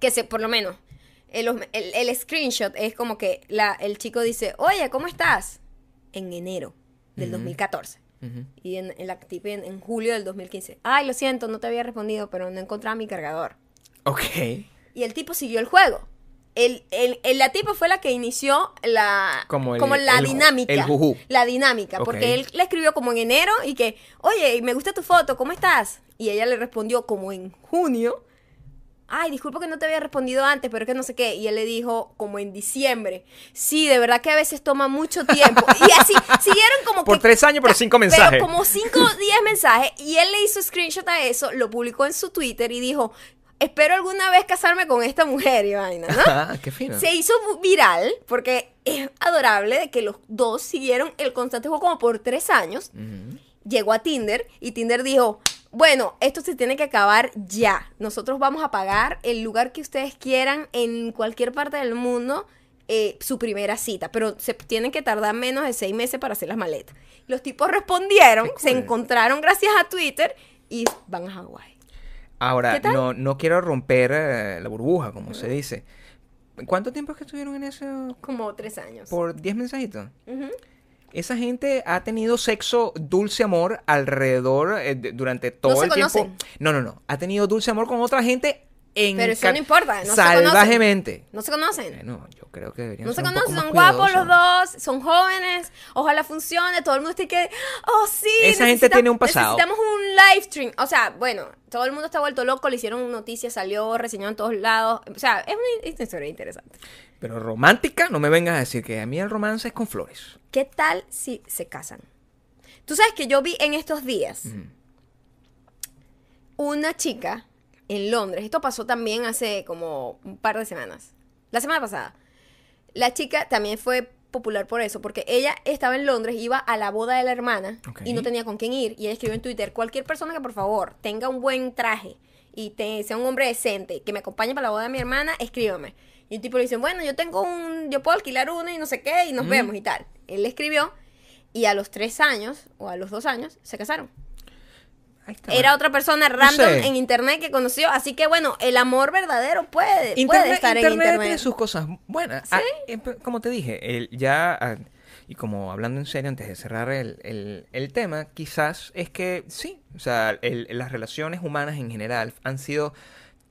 que se, por lo menos, el, el- el screenshot es como que la, el chico dice, oye, ¿cómo estás? En enero del 2014. Ujú. Y en, en la tipa en, en julio del 2015. Ay, lo siento, no te había respondido, pero no encontraba mi cargador. Ok. Y el tipo siguió el juego. El, el- el- la tipa fue la que inició la, Como el- la dinámica. el jujú. La dinámica. Ok. Porque él le escribió como en enero y que, oye, me gusta tu foto, ¿cómo estás? Y ella le respondió como en junio. Ay, disculpa que no te había respondido antes, pero es que no sé qué. Y él le dijo como en diciembre. Sí, de verdad que a veces toma mucho tiempo. Y así [LAUGHS] siguieron como Por que- tres años, pero cinco mensajes. Pero como cinco diez mensajes. Y él le hizo screenshot a eso, lo publicó en su Twitter y dijo, espero alguna vez casarme con esta mujer y vaina, ¿no? Ah, qué fino. Se hizo viral porque es adorable de que los dos siguieron el constante juego como por tres años. Llegó a Tinder y Tinder dijo, bueno, esto se tiene que acabar ya. Nosotros vamos a pagar el lugar que ustedes quieran en cualquier parte del mundo. eh, su primera cita, pero se tienen que tardar menos de seis meses para hacer las maletas. Los tipos respondieron, se encontraron gracias a Twitter y van a Hawái. Ahora, no, no quiero romper eh, la burbuja, como se dice. ¿Cuánto tiempo es que estuvieron en eso? Como tres años. Por 10 mensajitos. Ujú. Esa gente ha tenido sexo, dulce amor alrededor eh, durante todo se el tiempo. conocen. No, no, no. Ha tenido dulce amor con otra gente en Pero eso no importa, no se salvajemente. No se conocen. Bueno, yo creo que deberían No se ser conocen, son guapos los dos, son jóvenes, ojalá funcione, todo el mundo esté que, oh sí, Esa gente tiene un pasado. Necesitamos un live stream, o sea, bueno, todo el mundo está vuelto loco, le hicieron noticias, salió, reseñado en todos lados, o sea, es una, es una historia interesante. Pero romántica, no me vengas a decir que a mí el romance es con flores. ¿Qué tal si se casan? Tú sabes que yo vi en estos días una chica en Londres, esto pasó también hace como un par de semanas, la semana pasada. La chica también fue popular por eso, porque ella estaba en Londres, iba a la boda de la hermana y no tenía con quién ir. Y ella escribió en Twitter, cualquier persona que por favor tenga un buen traje y te- sea un hombre decente, que me acompañe para la boda de mi hermana, escríbame. Y un tipo le dice, bueno, yo tengo un, yo puedo alquilar uno y no sé qué, y nos Mm. vemos y tal. Él le escribió y a los tres años, o a los dos años, se casaron. Era otra persona random sé. en internet que conoció, así que bueno, el amor verdadero puede, puede Internet, estar Internet en internet. tiene sus cosas buenas. Ah, eh, como te dije, el- ya, ah, y como hablando en serio antes de cerrar el, el- el tema, quizás es que sí, o sea, el- las relaciones humanas en general han sido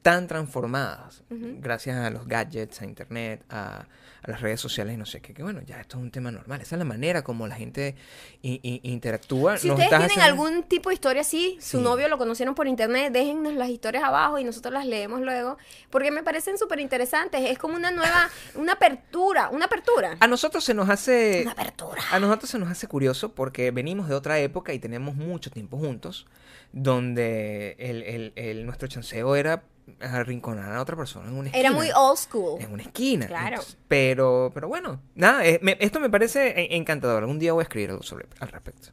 tan transformadas gracias a los gadgets, a Internet, a, a las redes sociales y no sé qué, que bueno, ya esto es un tema normal. Esa es la manera como la gente interactúa. Si Nos ustedes tienen haciendo- algún tipo de historia así, su novio lo conocieron por internet, déjennos las historias abajo y nosotros las leemos luego, porque me parecen súper interesantes. Es como una nueva, [LAUGHS] una apertura, una apertura. A nosotros se nos hace... Una apertura. A nosotros se nos hace curioso porque venimos de otra época y tenemos mucho tiempo juntos, donde el, el- el- nuestro chanceo era arrinconar a otra persona en una esquina. Era muy old school. En una esquina. Claro. Entonces, pero, pero bueno, nada, eh, me- esto me parece encantador. Algún día voy a escribir algo sobre, al respecto.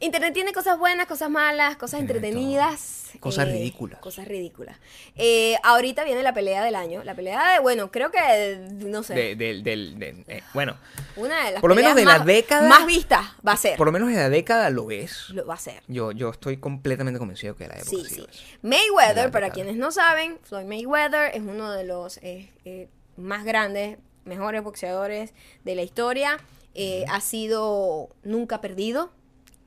Internet tiene cosas buenas, cosas malas, cosas Tiene de entretenidas. Cosas ridículas. Cosas ridículas. Eh, ahorita viene la pelea del año. La pelea de, bueno, creo que, no sé, De- del- del- de- eh, bueno, una de las por lo menos de la más- década- Más vistas va a ser. por lo menos en la década lo es. Lo va a ser. Yo, yo estoy completamente convencido que la época Sí, sí sí. Mayweather, para quienes no saben, Floyd Mayweather es uno de los eh, eh, más grandes, mejores boxeadores de la historia. Eh, Ha sido nunca perdido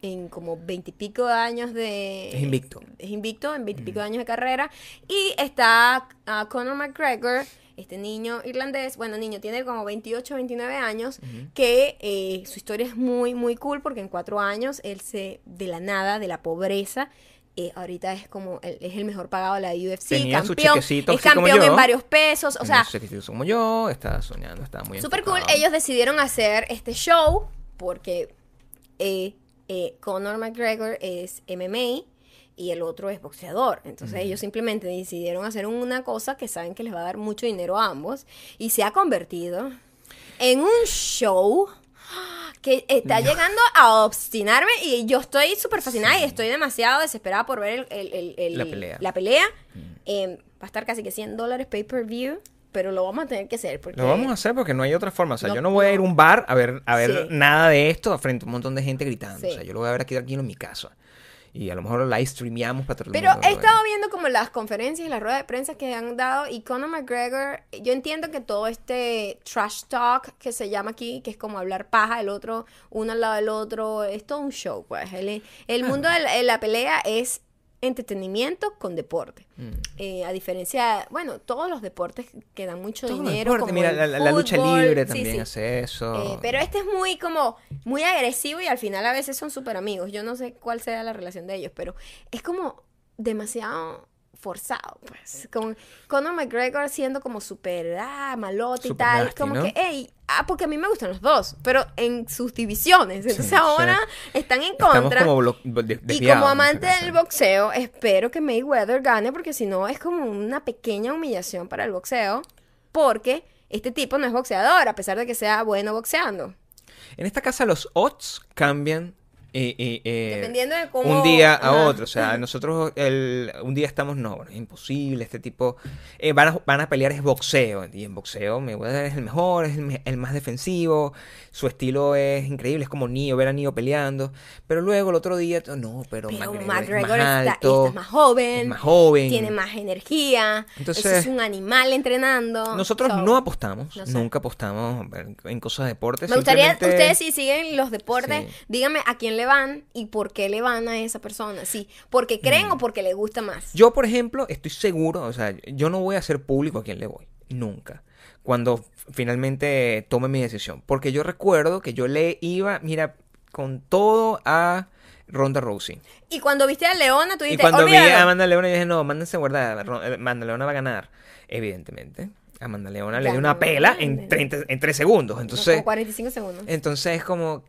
en como veintipico años de... Es invicto. Es invicto en veintipico años de carrera. Y está ah, Conor McGregor, este niño irlandés, bueno, niño, tiene como 28, 29 años, que eh, su historia es muy, muy cool porque en cuatro años él se, de la nada, de la pobreza, eh, ahorita es como, el- es el mejor pagado de la UFC, Tenía su campeón, chequecito es así como campeón yo. en varios pesos, o sea, como yo, estaba soñando, estaba muy Super cool. enfocado. Ellos decidieron hacer este show porque eh, eh, Conor McGregor es MMA y el otro es boxeador. Entonces ellos simplemente decidieron hacer una cosa que saben que les va a dar mucho dinero a ambos y se ha convertido en un show que está llegando a obstinarme y yo estoy súper fascinada y estoy demasiado desesperada por ver el, el- el- el- La pelea. la pelea. Eh, va a estar casi que 100 dólares pay per view, pero lo vamos a tener que hacer porque Lo vamos a hacer porque no hay otra forma. O sea, No, yo no voy a ir a un bar a ver, a ver Sí. nada de esto frente a un montón de gente gritando. Sí. O sea, yo lo voy a ver aquí tranquilo en mi casa. Y a lo mejor lo live streameamos para todo el Pero mundo he estado viendo como las conferencias y las ruedas de prensa que han dado y Conor McGregor, yo entiendo que todo este trash talk que se llama aquí, que es como hablar paja, el otro, uno al lado del otro, es todo un show, pues. El, el mundo de la, de la pelea es entretenimiento con deporte. Mm. Eh, a diferencia, bueno, todos los deportes que dan mucho Todo dinero. deporte, como mira, el la, la lucha libre sí, también sí. hace eso. Eh, pero este es muy como muy agresivo y al final a veces son súper amigos. Yo no sé cuál sea la relación de ellos, pero es como demasiado forzado, pues. Con Conor McGregor siendo como súper ah, malote y Súper tal. nasty, como ¿no? que, hey, ah, porque a mí me gustan los dos, pero en sus divisiones. Entonces sí. ahora están en contra. como blo- de- Y como amante del boxeo, espero que Mayweather gane porque si no es como una pequeña humillación para el boxeo, porque este tipo no es boxeador, a pesar de que sea bueno boxeando. En esta casa los odds cambian eh, Dependiendo de cómo- un día a otro. O sea, nosotros el, un día estamos, no, bueno, es imposible, este tipo eh, van, a, van a pelear es boxeo. Y en boxeo Mayweather es el mejor, es el, el más defensivo, su estilo es increíble, es como Nio, ver a Nio peleando. Pero luego el otro día, no, pero, Pero McGregor, McGregor, es más alto, está más joven, es más joven. tiene más energía, Entonces, es un animal entrenando. Nosotros So, no apostamos, no sé. nunca apostamos en, cosas de deportes. Me gustaría, ustedes si siguen los deportes, Sí. díganme a quién le van y por qué le van a esa persona. Sí, porque creen Mm. o porque le gusta más. Yo, por ejemplo, estoy seguro, o sea, yo no voy a hacer público a quién le voy, nunca, cuando finalmente tome mi decisión, porque yo recuerdo que yo le iba, mira, con todo a Ronda Rousey. Y cuando viste a Leona, tú Y dijiste, cuando vi olvídalo. a Amanda Leona, yo dije, no, mándense guardar, Ro- eh, Amanda Leona va a ganar, evidentemente. Amanda Leona le dio una pela en, 30, en 3 segundos, entonces... como 45 segundos. Entonces es como...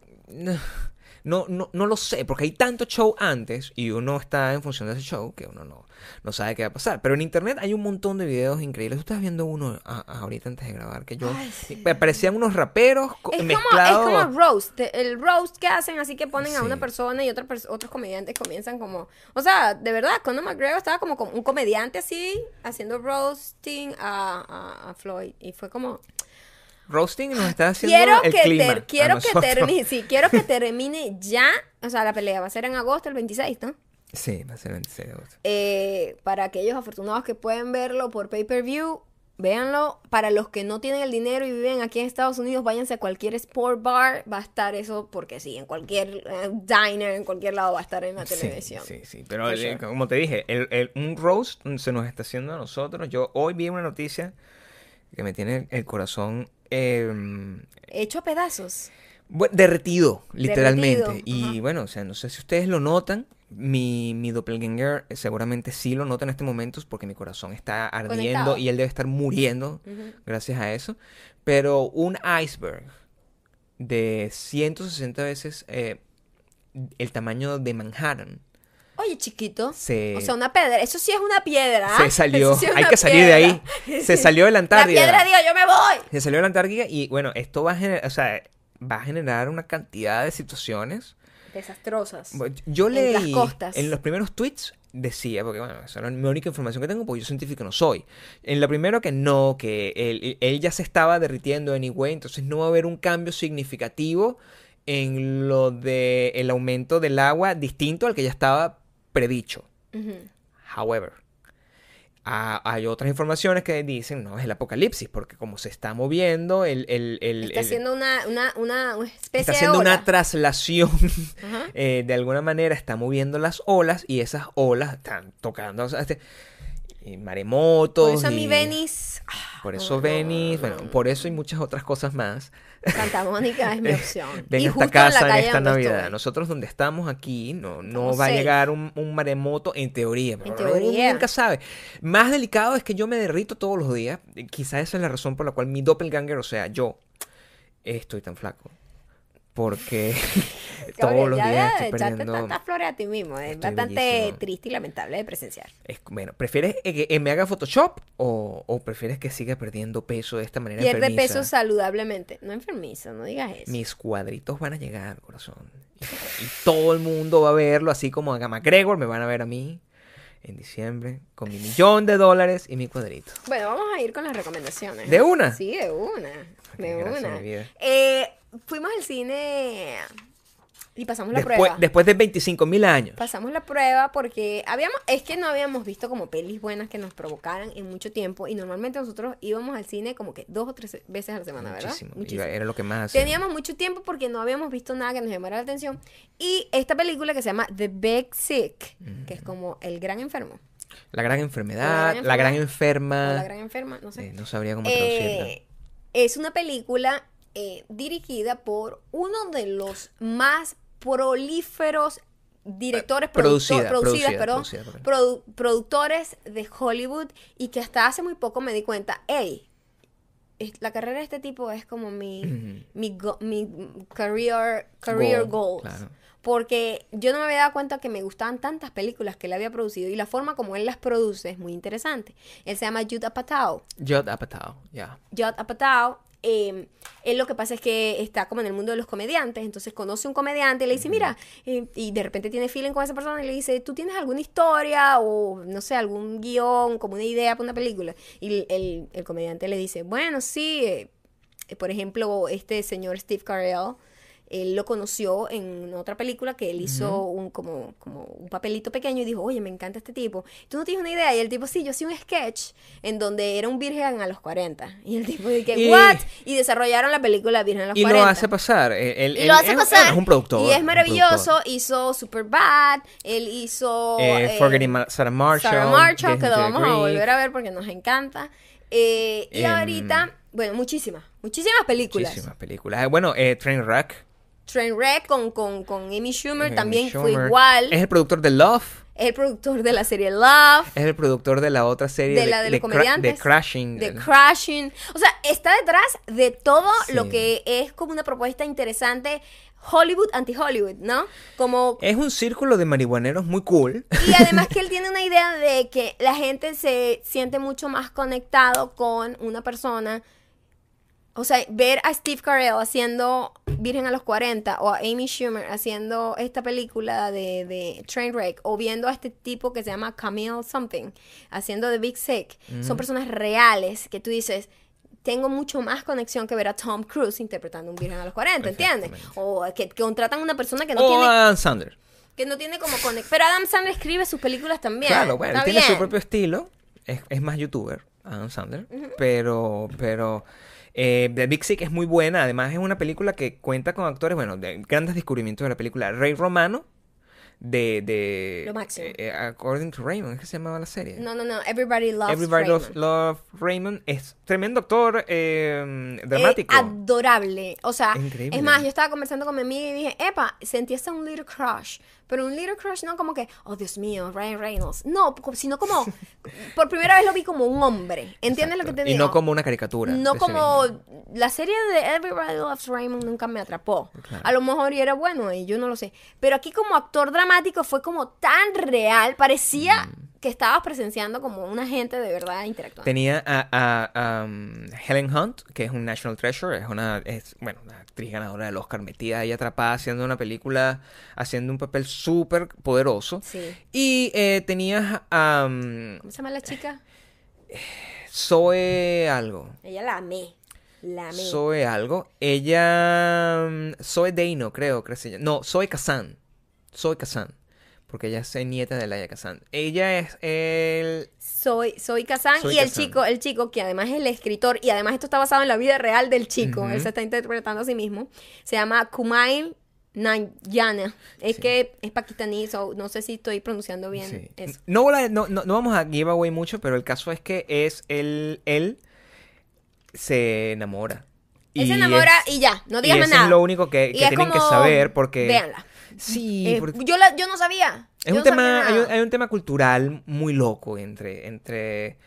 No, no, no lo sé, porque hay tanto show antes y uno está en función de ese show que uno no, no sabe qué va a pasar. Pero en internet hay un montón de videos increíbles. Tú estás viendo uno a- a- ahorita antes de grabar que yo... Ay, sí. me parecían unos raperos Es como, es mezclados... como roast, el roast que hacen, así que ponen a una persona y otra pers- otros comediantes comienzan como, o sea, de verdad, Conor McGregor estaba como, como un comediante así, haciendo roasting a, a- a Floyd, y fue como, Roasting nos está haciendo quiero el que, clima ter- quiero que termine, sí, quiero que [LAUGHS] termine ya, o sea, la pelea va a ser en agosto, el 26, ¿no? Sí, va a ser el 26 de agosto. Eh, para aquellos afortunados que pueden verlo por pay-per-view, véanlo. Para los que no tienen el dinero y viven aquí en Estados Unidos, váyanse a cualquier sport bar. Va a estar eso, porque sí, en cualquier eh, diner, en cualquier lado va a estar en la Sí, televisión. Sí, sí, pero eh, sure. como te dije, el, el- un roast se nos está haciendo a nosotros. Yo hoy vi una noticia que me tiene el corazón eh, Hecho a pedazos. Derretido, literalmente. Derretido, y ajá. bueno, o sea, no sé si ustedes lo notan. Mi, mi doppelganger eh, seguramente sí lo nota en este momento porque mi corazón está ardiendo Conectado. y él debe estar muriendo gracias a eso. Pero un iceberg de 160 veces eh, el tamaño de Manhattan Oye, chiquito. se, O sea, una piedra. Eso sí es una piedra. se salió. Sí es Hay que salir de ahí. [LAUGHS] Se salió de la La Antártida. piedra digo, yo me voy. Se salió de la Antártida y bueno, esto va a generar, o sea, va a generar una cantidad de situaciones desastrosas. Yo en leí las costas. en los primeros tweets decía, porque bueno, esa era mi única información que tengo, porque yo científico no soy. En la primero que no, que él, él ya se estaba derritiendo anyway, entonces no va a haber un cambio significativo en lo de el aumento del agua distinto al que ya estaba predicho. However, ah, hay otras informaciones que dicen, no, es el apocalipsis, porque como se está moviendo, el... el, el- Está el- haciendo una, una, una, especie está de haciendo una traslación [LAUGHS] eh, de alguna manera está moviendo las olas y esas olas están tocando o sea, este, y maremotos. Por eso a mi y- Venice, ah, Por no, eso no, Venice, no, bueno, no. por eso y muchas otras cosas más. Santa Mónica es mi opción. Ven y a justo esta casa en, la en calle esta Navidad. estoy. Nosotros donde estamos aquí no, no Estamos va a llegar un, un maremoto en teoría. pero uno teoría. nunca sabe. Más delicado es que yo me derrito todos los días. Quizás esa es la razón por la cual mi doppelganger, o sea, yo, estoy tan flaco. Porque [LAUGHS] todos los días estoy perdiendo... tantas flores a ti mismo. Es Estoy bastante bellísimo. triste y lamentable de presenciar. Es- bueno, ¿prefieres que, que me haga Photoshop o, o prefieres que siga perdiendo peso de esta manera Pierde enfermiza? peso saludablemente. No enfermizo, no digas eso. Mis cuadritos van a llegar, corazón. Y, todo el mundo va a verlo, así como a McGregor me van a ver a mí en diciembre con mi millón de dólares y mi cuadrito. Bueno, vamos a ir con las recomendaciones. ¿De una? Sí, de una. De una. Eh, fuimos al cine y pasamos la Después, prueba. después de 25 mil años. Pasamos la prueba porque habíamos, es que no habíamos visto como pelis buenas que nos provocaran en mucho tiempo y normalmente nosotros íbamos al cine como que dos o tres veces a la semana, ¿verdad? Muchísimo. Era lo que más. Teníamos mucho tiempo porque no habíamos visto nada que nos llamara la atención y esta película que se llama The Big Sick, que es como el gran enfermo La gran enfermedad, La la gran enferma. la gran enferma, no sé. Eh, no sabría cómo traducirla. Eh, es una película eh, dirigida por uno de los más prolíferos directores, Eh, Producida, producto- producidas, producida, perdón, producida, produ- productores de Hollywood y que hasta hace muy poco me di cuenta, hey, la carrera de este tipo es como mi, Ujú. mi, go- mi career, career Goal, goals. claro. Porque yo no me había dado cuenta que me gustaban tantas películas que él había producido y la forma como él las produce es muy interesante. Él se llama Judd Apatow. Judd Apatow, ya. Judd Apatow, eh, él lo que pasa es que está como en el mundo de los comediantes, entonces conoce un comediante y le dice, mira, eh, y de repente tiene feeling con esa persona y le dice, ¿tú tienes alguna historia o no sé, algún guion, como una idea para una película? Y el, el comediante le dice, bueno, sí, eh, por ejemplo, este señor Steve Carell, él lo conoció en otra película que él hizo un, como, como un papelito pequeño y dijo, oye, me encanta este tipo. ¿Tú no tienes una idea? Y el tipo, sí, yo hacía un sketch en donde era un virgen a los 40. [LAUGHS] Y el tipo dice, Y- ¿what? Y desarrollaron la película Virgen a los Y 40. lo hace pasar. Él, él- Y lo hace es, pasar. es un productor. Y es maravilloso. Hizo Super Bad. Él hizo. Eh, eh, Forgetting Sarah Marshall. Sarah Marshall, que lo vamos a volver a ver porque nos encanta. Eh, y Em, ahorita, bueno, muchísimas, muchísimas películas. Muchísimas películas. Eh, Bueno, eh, Trainwreck. Trainwreck con, con, con Amy Schumer Amy también fue igual. Es el productor de Love. Es el productor de la serie Love. Es el productor de la otra serie de la de los Cra- comediantes. de Crashing. De Crashing. O sea, está detrás de todo Sí. lo que es como una propuesta interesante. Hollywood anti-Hollywood, ¿no? Como Es un círculo de marihuaneros muy cool. Y además [LAUGHS] que él tiene una idea de que la gente se siente mucho más conectado con una persona. O sea, ver a Steve Carell haciendo Virgen a los 40 o a Amy Schumer haciendo esta película de, de Trainwreck o viendo a este tipo que se llama Camille Something haciendo The Big Sick. Son personas reales que tú dices, tengo mucho más conexión que ver a Tom Cruise interpretando un Virgen a los 40, ¿entiendes? O que, que contratan a una persona que no o tiene Adam Sandler. que no tiene como conexión. Pero Adam Sandler escribe sus películas también. Claro, bueno, él tiene su propio estilo. Es, es más youtuber, Adam Sandler. Pero, pero eh, The Big Sick es muy buena. Además, es una película que cuenta con actores, bueno, de grandes descubrimientos de la película. Rey Romano, de. de Lo máximo. eh, eh, According to Raymond, ¿es que se llamaba la serie? No, no, no. Everybody loves Everybody Raymond. Loves, Love Raymond. Es tremendo actor eh, Es dramático. adorable. O sea, increíble. es más, yo estaba conversando con mi amiga y dije, epa, sentí hasta un little crush. Pero un little crush no como que, oh Dios mío, Ryan Reynolds. No, sino como, por primera vez lo vi como un hombre. ¿Entiendes lo que te digo? Y no como una caricatura. No como la serie de Everybody Loves Raymond nunca me atrapó. Claro. A lo mejor y era bueno y yo no lo sé. Pero aquí como actor dramático fue como tan real, parecía que estabas presenciando como una gente de verdad interactuando. Tenía a, a- a, um, Helen Hunt, que es un National Treasure, es una, es, bueno, una actriz ganadora del Oscar, metida ahí atrapada haciendo una película, haciendo un papel súper poderoso. Sí. Y eh, tenías a um, ¿Cómo se llama la chica? Zoe algo. Ella la amé. La amé. Zoe algo. Ella. mm, Zoe Deino, creo llama. No, Zoe Kazan. Zoe Kazan. Porque ella es nieta de Laia Kazan. Ella es el. Soy, soy Kazan Soy y el chico, el chico que además es el escritor y además esto está basado en la vida real del chico, él se está interpretando a sí mismo, se llama Kumail Nanjiani, es que es pakistaní, so, no sé si estoy pronunciando bien Sí. eso. No, no, no, no vamos a give away mucho, pero el caso es que es él. Él se enamora. Él se Y enamora es- y ya, no y digas más eso nada. es lo único que, Y tienen que saber porque. Véanla. Sí, Eh, porque- yo, la- yo no sabía. Es yo un no tema, hay un, hay un tema cultural muy loco entre, entre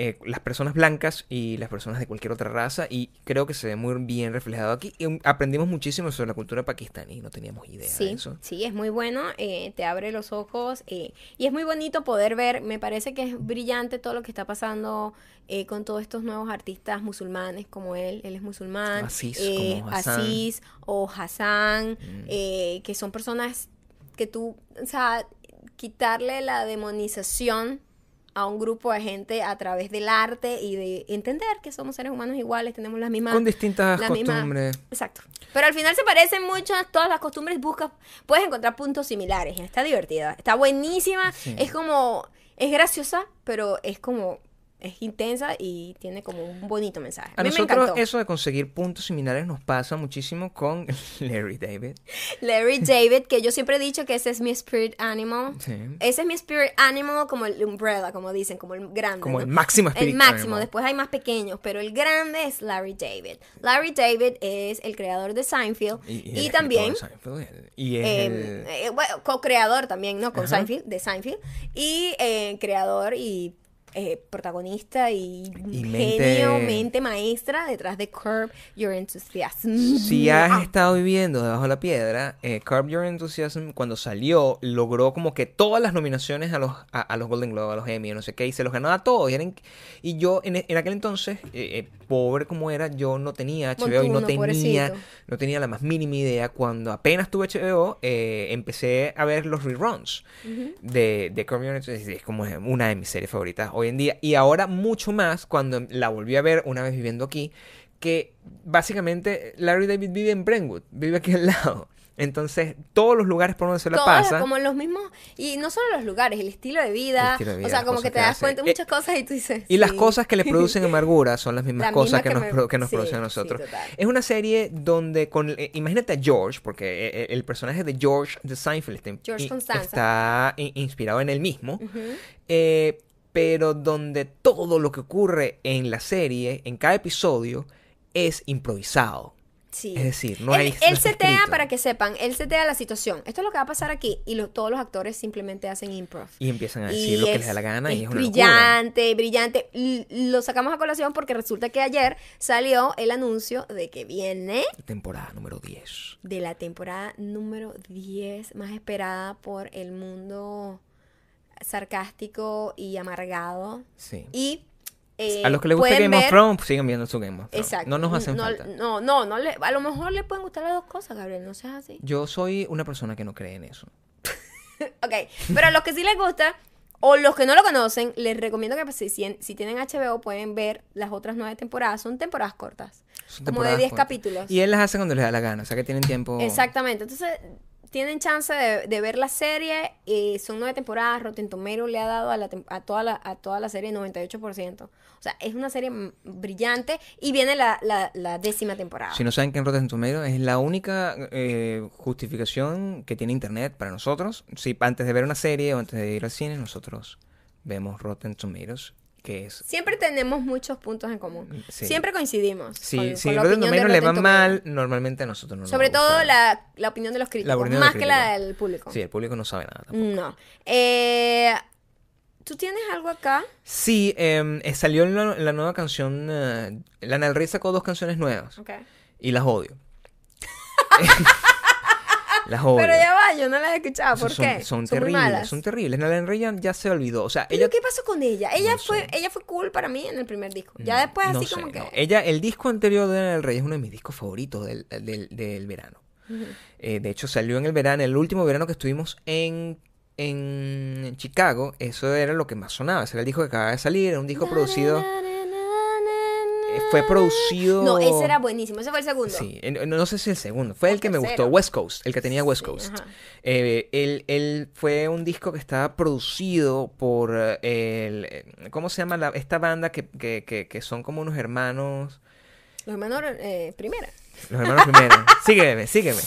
eh, las personas blancas y las personas de cualquier otra raza y creo que se ve muy bien reflejado aquí. Y aprendimos muchísimo sobre la cultura pakistaní, no teníamos idea de Sí, eso. sí, es muy bueno, eh, te abre los ojos eh, y es muy bonito poder ver, me parece que es brillante todo lo que está pasando eh, con todos estos nuevos artistas musulmanes como él, él es musulmán, eh, como Hassan. Aziz o Hassan, Mm. eh, que son personas que tú, o sea, quitarle la demonización a un grupo de gente a través del arte y de entender que somos seres humanos iguales, tenemos las mismas Con distintas costumbres. Exacto. Pero al final se parecen mucho, todas las costumbres buscas, puedes encontrar puntos similares. Está divertida, está buenísima, Sí. es como, es graciosa, pero es como, es intensa y tiene como un bonito mensaje. A, A mí me nosotros encantó. eso de conseguir puntos similares nos pasa muchísimo con [LAUGHS] Larry David. Larry David, que yo siempre he dicho que ese es mi spirit animal. Sí. Ese es mi spirit animal como el umbrella, como dicen, como el grande. Como ¿no? el máximo El spirit máximo, animal. después hay más pequeños, pero el grande es Larry David. Larry David es el creador de Seinfeld y, el escritor también Seinfeld, Y es Eh, el- eh, bueno, co-creador también, ¿no? Con Ajá. Seinfeld, de Seinfeld. Y eh, creador y eh, protagonista y, Y genio, mente- mente maestra detrás de Curb Your Enthusiasm. Si has Ah, estado viviendo debajo de la piedra, eh, Curb Your Enthusiasm, cuando salió, logró como que todas las nominaciones a los, a, a los Golden Globe, a los Emmy, no sé qué, y se los ganaba a todos. Y, eran- y yo, en, en aquel entonces, eh, eh, pobre como era, yo no tenía HBO y no tenía, pobrecito. no tenía la más mínima idea. Cuando apenas tuve HBO, empecé a ver los reruns de, de Curb Your Enthusiasm. Es como una de mis series favoritas hoy en día. Y ahora mucho más cuando la volví a ver una vez viviendo aquí, que básicamente Larry David vive en Brentwood, vive aquí al lado. Entonces, todos los lugares por donde se la todas pasa. como los mismos, y no solo los lugares, el estilo de vida, El estilo de vida, o sea, como que te das hace. cuenta de Eh, muchas cosas y tú dices... Y las cosas que le producen [LAUGHS] amargura son las mismas cosas que, que nos, me- pro- que nos sí, producen a nosotros. es una serie donde, con eh, imagínate a George, porque eh, el personaje de George de Seinfeld está, in- George in- Costanza. está in- inspirado en él mismo, pero donde todo lo que ocurre en la serie, en cada episodio, es improvisado. Sí. Es decir, no él, hay- él no setea, escrito. para que sepan, él setea la situación. Esto es lo que va a pasar aquí y lo- todos los actores simplemente hacen improv. Y empiezan a decir Y lo que es- les da la gana y es una brillante, brillante. L- lo sacamos a colación porque resulta que ayer salió el anuncio de que viene Temporada número 10. de la temporada número 10 más esperada por el mundo sarcástico y amargado. Sí. Y eh, a los que les gusta Game of Thrones, sigan viendo su Game of Thrones. Exacto. No nos hacen no, falta. No, no, no le- a lo mejor le pueden gustar las dos cosas, Gabriel, no seas así. Yo soy una persona que no cree en eso. [LAUGHS] Ok, pero a los que sí les gusta o los que no lo conocen, les recomiendo que pues, si, tienen HBO pueden ver las otras nueve temporadas. Son temporadas cortas. Son Como de temporadas 10 cortas. capítulos. Y él las hace cuando les da la gana, o sea que tienen tiempo. Exactamente. Entonces, tienen chance de, ver la serie. eh, son nueve temporadas. Rotten Tomatoes le ha dado a, la a, toda, la, a toda la serie 98%. O sea, es una serie brillante. Y viene la, la, la décima temporada. Si no saben qué es Rotten Tomatoes, es la única eh, justificación que tiene Internet para nosotros. Si antes de ver una serie o antes de ir al cine, nosotros vemos Rotten Tomatoes, que es... Siempre tenemos muchos puntos en común. Mm, Sí. Siempre coincidimos. Si, con- si con Tomatoes le va mal, normalmente a nosotros no nos Sobre todo la, la opinión de los críticos, más los que la del público. Sí, el público no sabe nada. tampoco. No. Eh, ¿Tú tienes algo acá? Sí, em, eh, salió la, la nueva canción... eh, Lana Del Rey sacó dos canciones nuevas. Ok. y las odio. [LAUGHS] Las odio. Pero ya va, yo no las he escuchado. ¿Por son, qué? Son terribles, malas. son terribles. Natalie Rey ya, ya se olvidó. O sea, ¿Pero ella qué pasó con ella? Ella No fue sé. ella fue cool para mí en el primer disco. Ya después no así sé, como que... Ella, el disco anterior de del Rey es uno de mis discos favoritos del, del, del verano. Eh, de hecho, salió en el verano, el último verano que estuvimos en, en Chicago. Eso era lo que más sonaba. Ese era el disco que acababa de salir. Era un disco producido. Fue producido. No, ese era buenísimo. Ese fue el segundo. Sí, no, no sé si el segundo. Fue el que me gustó. West Coast. El que tenía West Sí, Coast. ajá. Eh, él, él fue un disco que estaba producido por eh, el, eh, ¿cómo se llama la- esta banda que, que, que, que son como unos hermanos? Los hermanos eh, primera. Los hermanos primero. [LAUGHS] sígueme, sígueme.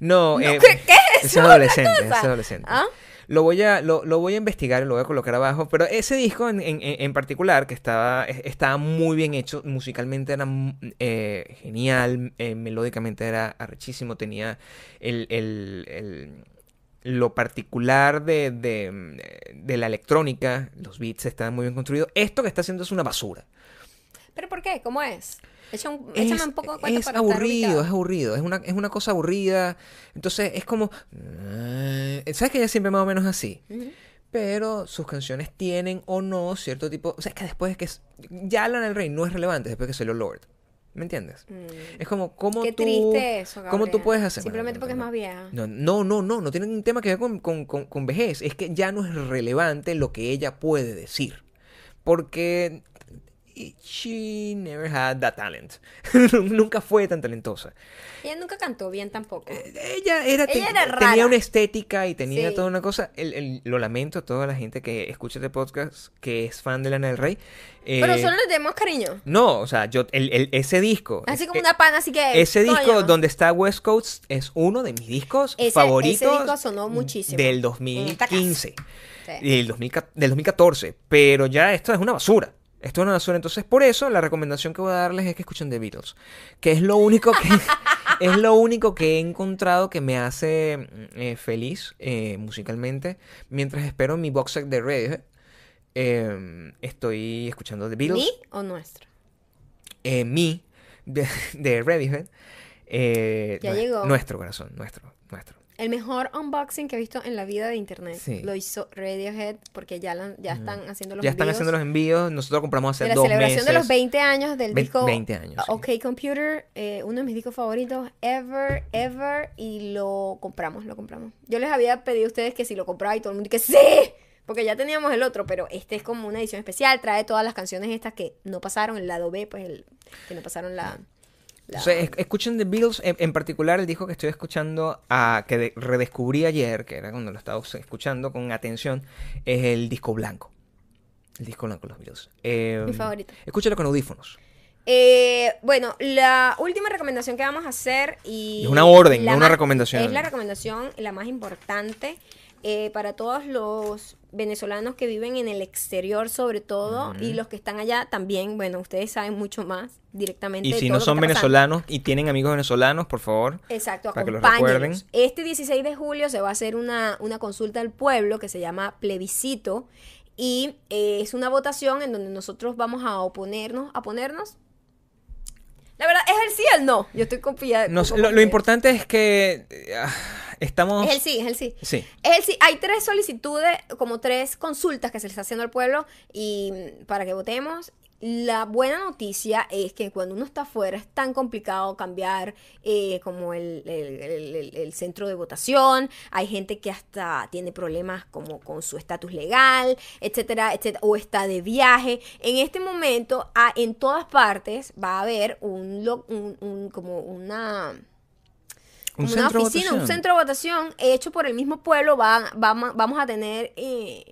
No, eh, ¿qué- es eso? es adolescente, adolescente. ¿Ah? Lo voy a, lo, lo voy a investigar y lo voy a colocar abajo. Pero ese disco en, en- en particular, que estaba, es- estaba muy bien hecho, musicalmente era mm, eh, genial, eh, melódicamente era arrechísimo, tenía el, el- el- lo particular de, de, de la electrónica, los beats estaban muy bien construidos. Esto que está haciendo es una basura. ¿Pero por qué? ¿Cómo es? Echa un, Es, échame un poco de cuenta es para aburrido, es aburrido, es una, es una cosa aburrida. Entonces es como... eh, ¿Sabes que ella siempre más o menos así? Pero sus canciones tienen o no cierto tipo... O sea, es que después es que... es- ya Lana del Rey no es relevante después que salió Lord. ¿Me entiendes? Mm. Es como, ¿cómo Qué tú... triste eso, ¿Cómo tú puedes hacer? Simplemente Bueno, porque es más vieja. No, no, no, no, no tiene un tema que ver con, con, con- con vejez. Es que ya no es relevante lo que ella puede decir. Porque she never had that talent. [LAUGHS] Nunca fue tan talentosa. Ella nunca cantó bien tampoco. Ella era, Ella era tenía rara. una estética y tenía Sí. toda una cosa. El- el- lo lamento a toda la gente que escucha este podcast que es fan de Lana del Rey. Eh, Pero solo le tenemos cariño. No, o sea, yo el, ese disco. Así es- como eh, una pana, así que... ese disco donde está West Coast es uno de mis discos Ese- favoritos. ese disco sonó muchísimo. Del En 2015. Sí. Del, 2000 del 2014. Pero ya esto es una basura. Esto es una basura. Entonces, por eso, la recomendación que voy a darles es que escuchen The Beatles. Que es lo único que, [LAUGHS] es lo único que he encontrado que me hace mm, eh, feliz eh, musicalmente. Mientras espero mi box set de Radiohead. eh, estoy escuchando The Beatles. ¿Mi o nuestro? Eh, mi de, de Radiohead. Ya llegó. Nuestro corazón, nuestro, nuestro. El mejor unboxing que he visto en la vida de internet. Sí. Lo hizo Radiohead porque ya, la- ya están haciendo los Ya están envíos haciendo los envíos. Nosotros compramos hace de la dos celebración meses. de los 20 años del disco 20 años, sí. OK Computer, eh, uno de mis discos favoritos ever, ever, y lo compramos, lo compramos. Yo les había pedido a ustedes que si lo compraba y todo el mundo que sí, porque ya teníamos el otro, pero este es como una edición especial, trae todas las canciones estas que no pasaron, el lado B, pues el que no pasaron la... la- O sea, es- escuchen The Beatles, en, en particular el disco que estoy escuchando, a, que de- redescubrí ayer, que era cuando lo estaba escuchando con atención, es el disco blanco. El disco blanco de los Beatles. Eh, Mi favorito. Escúchalo con audífonos. Eh, bueno, la última recomendación que vamos a hacer y... Es una orden, no una recomendación. Es la recomendación la más importante eh, para todos los venezolanos que viven en el exterior sobre todo y los que están allá también, bueno, ustedes saben mucho más directamente. Y de si todo no son pasando. venezolanos y tienen amigos venezolanos, por favor. Exacto, Para que lo acompáñenos. recuerden. Este 16 de julio se va a hacer una, una consulta al pueblo que se llama plebiscito y eh, es una votación en donde nosotros vamos a oponernos, a ponernos. La verdad, ¿es el sí o el no? Yo estoy confiada. No lo, lo importante es que ah, estamos... Es el sí, es el sí. Sí. Es el sí. Hay tres solicitudes, como tres consultas que se les está haciendo al pueblo y mm, para que votemos. La buena noticia es que cuando uno está afuera es tan complicado cambiar eh, como el, el- el- centro de votación. Hay gente que hasta tiene problemas como con su estatus legal, etcétera, etcétera, o está de viaje. En este momento, ah, en todas partes va a haber un, lo- un- un- como una Un una oficina, un centro de votación hecho por el mismo pueblo. Va, vamos, vamos a tener. eh,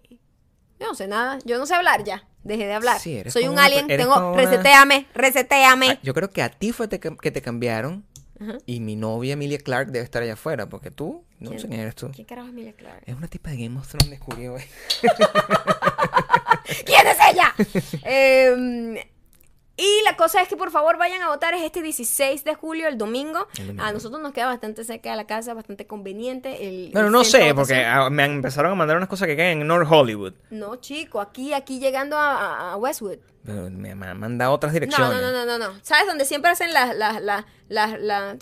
yo no sé nada, yo no sé hablar ya. Dejé de hablar. Sí, Soy un una alien, eres tengo. una- Resetéame, resetéame. Ah, Yo creo que a ti fue te que te cambiaron Ajá. y mi novia Emilia Clark debe estar allá afuera porque tú, no sé quién eres tú. ¿Quién carajo es Emilia Clarke? Es una tipa de Game of Thrones descubrió hoy. [LAUGHS] ¿Quién es ella? [LAUGHS] Em, y la cosa es que por favor vayan a votar. Es este 16 de julio, el domingo. El domingo. A nosotros nos queda bastante cerca de la casa, bastante conveniente. El, Bueno, el no sé, porque ah, me empezaron a mandar unas cosas que quedan en North Hollywood. No, chico, aquí, aquí llegando a, a- a Westwood. Pero me, mandado otras direcciones. no, no, no, no, no. ¿Sabes dónde siempre hacen las, las, las, las, na,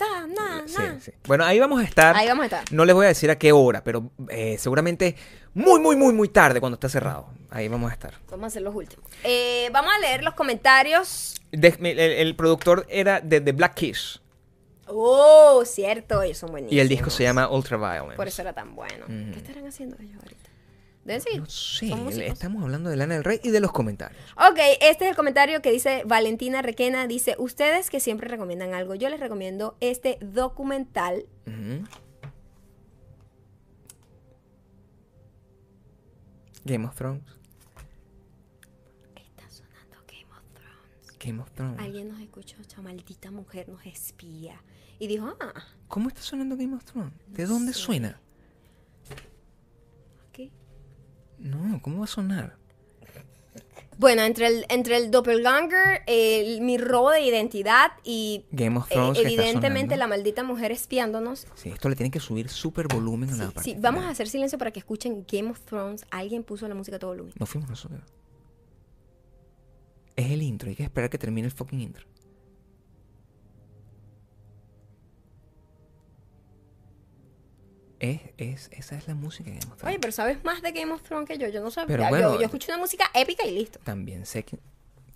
Sí, sí. Bueno, ahí vamos a estar. Ahí vamos a estar. No les voy a decir a qué hora, pero eh, seguramente muy, muy, muy, muy tarde cuando esté cerrado. Ahí vamos a estar. Vamos a hacer los últimos. Eh, vamos a leer los comentarios. De- el, el productor era de The Black Keys Oh, cierto, ellos son buenísimos. y el disco se llama Ultraviolence. Por eso era tan bueno. ¿Qué estarán haciendo ellos ahorita? Deben seguir. No sé, estamos hablando de Lana del Rey y de los comentarios. Ok, este es el comentario que dice Valentina Requena. Dice, ustedes que siempre recomiendan algo, yo les recomiendo este documental. Game of Thrones. Está sonando Game of Thrones. Game of Thrones. Alguien nos escuchó, esta maldita mujer nos espía. Y dijo, ah, ¿Cómo está sonando Game of Thrones? ¿De dónde sé. suena? ¿qué? No, ¿cómo va a sonar? Bueno, entre el, entre el doppelganger, el- mi robo de identidad y Game of eh, Thrones. está evidentemente la maldita mujer espiándonos. Sí, esto le tienen que subir súper volumen a la Sí, parte sí, vamos a hacer silencio para que escuchen Game of Thrones. Alguien puso la música a todo volumen. No fuimos nosotros. Es el intro, hay que esperar que termine el fucking intro. Es, es, esa es la música que hemos Oye, pero sabes más de Game of Thrones que yo. Yo no sabía. Yo- escucho una música épica y listo. También sé que...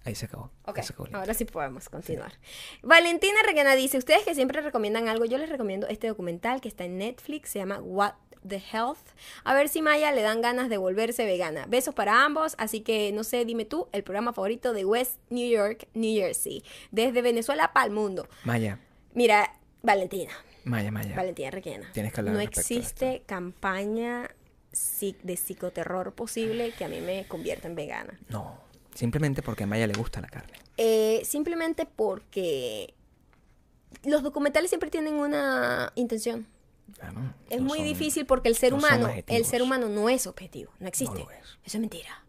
Ahí se acabó. Ok, se acabó ahora sí podemos continuar. Valentina Requena dice, ustedes que siempre recomiendan algo, yo les recomiendo este documental que está en Netflix, se llama What the Health. A ver si Maya le dan ganas de volverse vegana. Besos para ambos, así que no sé, dime tú, el programa favorito de West New York, New Jersey, desde Venezuela para el mundo. Maya, Mira, Valentina, Maya, Maya. Valentina Requena. Tienes que hablar No existe campaña de psicoterror posible que a mí me convierta en vegana. No, simplemente porque a Maya le gusta la carne. Eh, simplemente porque los documentales siempre tienen una intención. Claro, Es no muy son- difícil porque el ser no humano, el ser humano no es objetivo, no existe. es. Eso es mentira.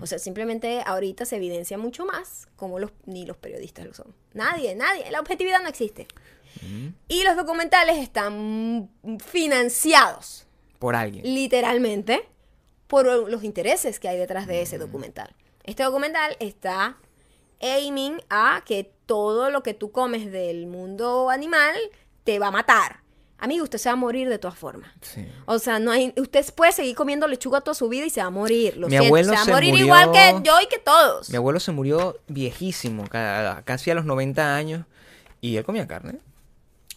O sea, simplemente ahorita se evidencia mucho más como los ni los periodistas lo son. Nadie, nadie, la objetividad no existe. Y los documentales están financiados Por alguien. literalmente por los intereses que hay detrás de ese documental. Este documental está aiming a que todo lo que tú comes del mundo animal te va a matar. Amigo, usted se va a morir de todas formas. Sí. O sea, no hay, usted puede seguir comiendo lechuga toda su vida y se va a morir. Lo Mi siento, abuelo se va a morir murió- igual que yo y que todos. Mi abuelo se murió viejísimo, ca- casi a los 90 años, y él comía carne.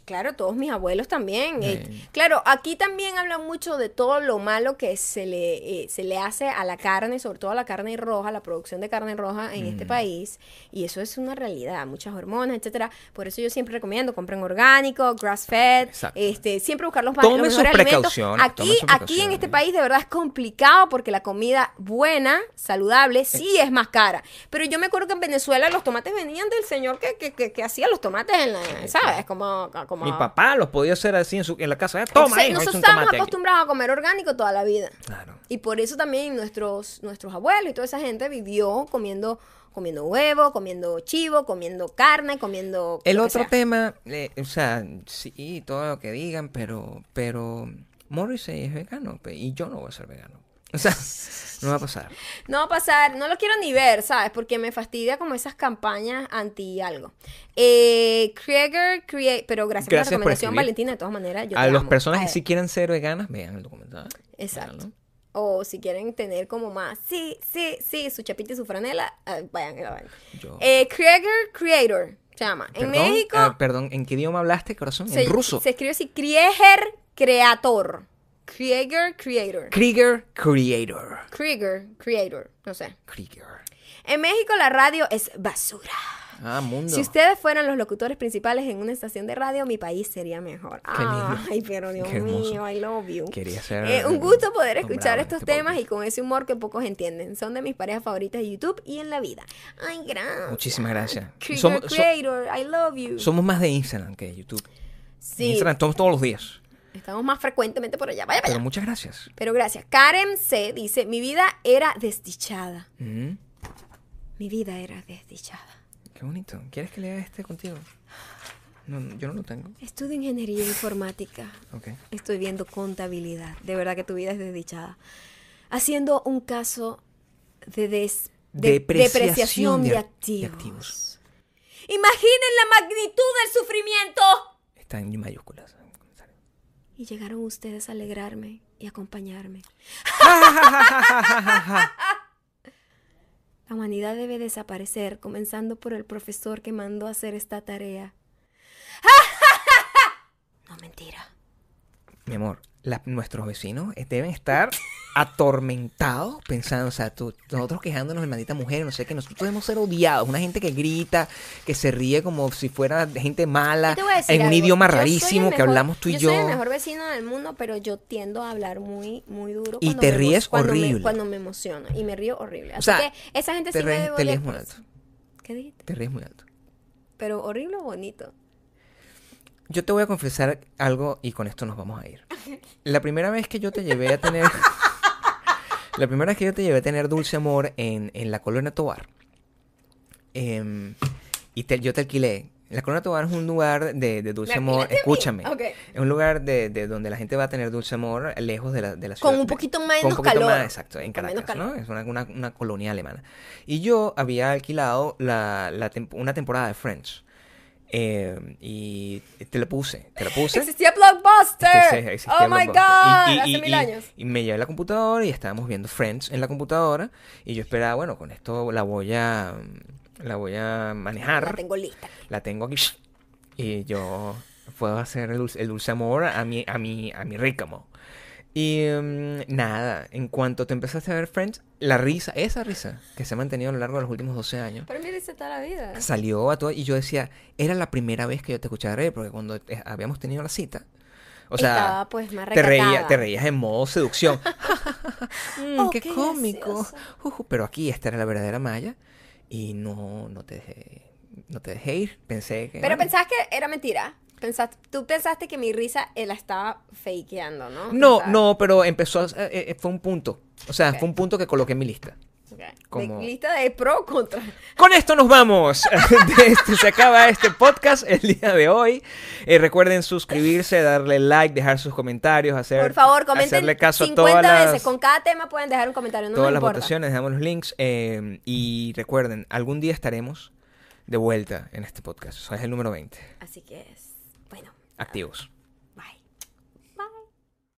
Claro, todos mis abuelos también. Eh, claro, aquí también hablan mucho de todo lo malo que se le, eh, se le hace a la carne, sobre todo a la carne roja, la producción de carne roja en Mm. este país. Y eso es una realidad, muchas hormonas, etcétera. Por eso yo siempre recomiendo, compren orgánico, grass fed, Exacto. este, siempre buscar los, Tome los mejores alimentos. Aquí, aquí en este país de verdad es complicado porque la comida buena, saludable, sí es más cara. Pero yo me acuerdo que en Venezuela los tomates venían del señor que, que, que, que hacía los tomates en la, ¿sabes? Como, como Mi papá los podía hacer así en, su, en la casa. "Ah, Toma, Entonces, hijo, nosotros estábamos tomate aquí". acostumbrados a comer orgánico toda la vida. Claro. Y por eso también nuestros, nuestros abuelos y toda esa gente vivió comiendo, comiendo huevo, comiendo chivo, comiendo carne, comiendo. El otro sea. tema, eh, o sea, sí, todo lo que digan, pero, pero Morrissey es vegano y yo no voy a ser vegano. O sea, no va a pasar. No va a pasar, no lo quiero ni ver, ¿sabes? Porque me fastidia como esas campañas anti algo. Eh, Krieger, Crea- pero gracias, Gracias por la recomendación. Valentina, de todas maneras. Yo a las personas que sí quieren ser veganas, vean el documental. Exacto. Véanlo. O si quieren tener como más, sí, sí, sí, su chapita y su franela, eh, vayan, vayan. Yo- Eh, Krieger Creator se llama. En México ah, perdón, ¿en qué idioma hablaste, corazón? se, en ruso. se escribe así: Krieger Creator. Krieger Creator. Krieger Creator. Krieger Creator. No sé. Krieger. En México la radio es basura. Ah, mundo. Si ustedes fueran los locutores principales en una estación de radio, mi país sería mejor. Qué lindo. Ay, pero Dios Qué mío, I love you. Quería ser Eh, un gusto poder escuchar estos este temas podcast. y con ese humor que pocos entienden. Son de mis parejas favoritas de YouTube y en la vida. Ay, gracias. Muchísimas gracias. So- Creator, I love you. Somos más de Instagram que de YouTube. sí, Instagram estamos todos los días. Estamos más frecuentemente por allá. Vaya, Pero vaya. muchas gracias. Pero gracias. Karen C. dice, mi vida era desdichada. Mm, Mi vida era desdichada. qué bonito. ¿Quieres que lea este contigo? No, no, yo no lo tengo. Estudio ingeniería informática. Ok. Estoy viendo contabilidad. De verdad que tu vida es desdichada. Haciendo un caso de, des- de- Depreciación depreciación de, de- activos. de activos. Imaginen la magnitud del sufrimiento. Está en mayúsculas. Y llegaron ustedes a alegrarme y acompañarme. [LAUGHS] La humanidad debe desaparecer, comenzando por el profesor que mandó a hacer esta tarea. [LAUGHS] No, mentira. Mi amor, la- nuestros vecinos eh, deben estar [LAUGHS] atormentados pensando, o sea, tú- nosotros quejándonos de maldita mujer, no sé qué, nosotros debemos ser odiados, una gente que grita, que se ríe como si fuera gente mala, en un algo. idioma Yo rarísimo que hablamos tú y yo. Yo soy el mejor vecino del mundo, pero yo tiendo a hablar muy, muy duro. Y te me ríes cuando me- horrible. cuando me emociono. Y me río horrible. Así sea, que esa gente te sí ríes- te ríes muy alto. ¿Qué dijiste? Te ríes muy alto. Pero horrible o bonito. Yo te voy a confesar algo y con esto nos vamos a ir. La primera vez que yo te llevé a tener... [LAUGHS] la primera vez que yo te llevé a tener dulce amor en, en la colonia Tobar. em, y te- yo te alquilé. La colonia Tobar es un lugar de, de dulce ¿Me amor. Escúchame. Ok. Es un lugar de, de donde la gente va a tener dulce amor lejos de la, de la ciudad. Con un poquito con menos un poquito calor. más, exacto, en Con Caracas, ¿no? Es una, una- una colonia alemana. Y yo había alquilado la, la tem- una temporada de Friends. Eh, y te la puse, te la puse. Existía Blockbuster. Existía oh my god. Y- y- hace y- mil años. Y me llevé la computadora y estábamos viendo Friends en la computadora. Y yo esperaba, bueno, con esto la voy a, la voy a manejar. La tengo lista. La tengo aquí. Y yo puedo hacer el dulce, el dulce amor a mi, a mi, a mi Rickamo. Y mm, nada, en cuanto te empezaste a ver Friends, la risa, esa risa que se ha mantenido a lo largo de los últimos 12 años, Pero dice toda la vida. salió a todo. Y yo decía, era la primera vez que yo te escuchaba reír, porque cuando eh, habíamos tenido la cita, o sea, Estaba pues más te, reía, te reías en modo seducción. [LAUGHS] Mm, Oh, qué, qué cómico. Ujú, pero aquí esta era la verdadera Maya. Y no, no te dejé, no te dejé ir. Pensé que. Pero pensabas que era mentira. Pensaste, tú pensaste que mi risa eh, la estaba fakeando, ¿no? No, Pensabas- no, pero empezó a, eh, eh, fue un punto. O sea, Ok. fue un punto que coloqué en mi lista. Como- De- lista de pro contra. [LAUGHS] Con esto nos vamos. [LAUGHS] Este- se acaba este podcast el día de hoy. Eh, recuerden suscribirse, darle like, dejar sus comentarios, hacer, Por favor, comenten hacerle caso a 50 todas las, veces. Con cada tema pueden dejar un comentario, no todas las importa. votaciones, dejamos los links. eh, y recuerden, algún día estaremos de vuelta en este podcast. Eso es el número 20. Así que es, bueno. Activos.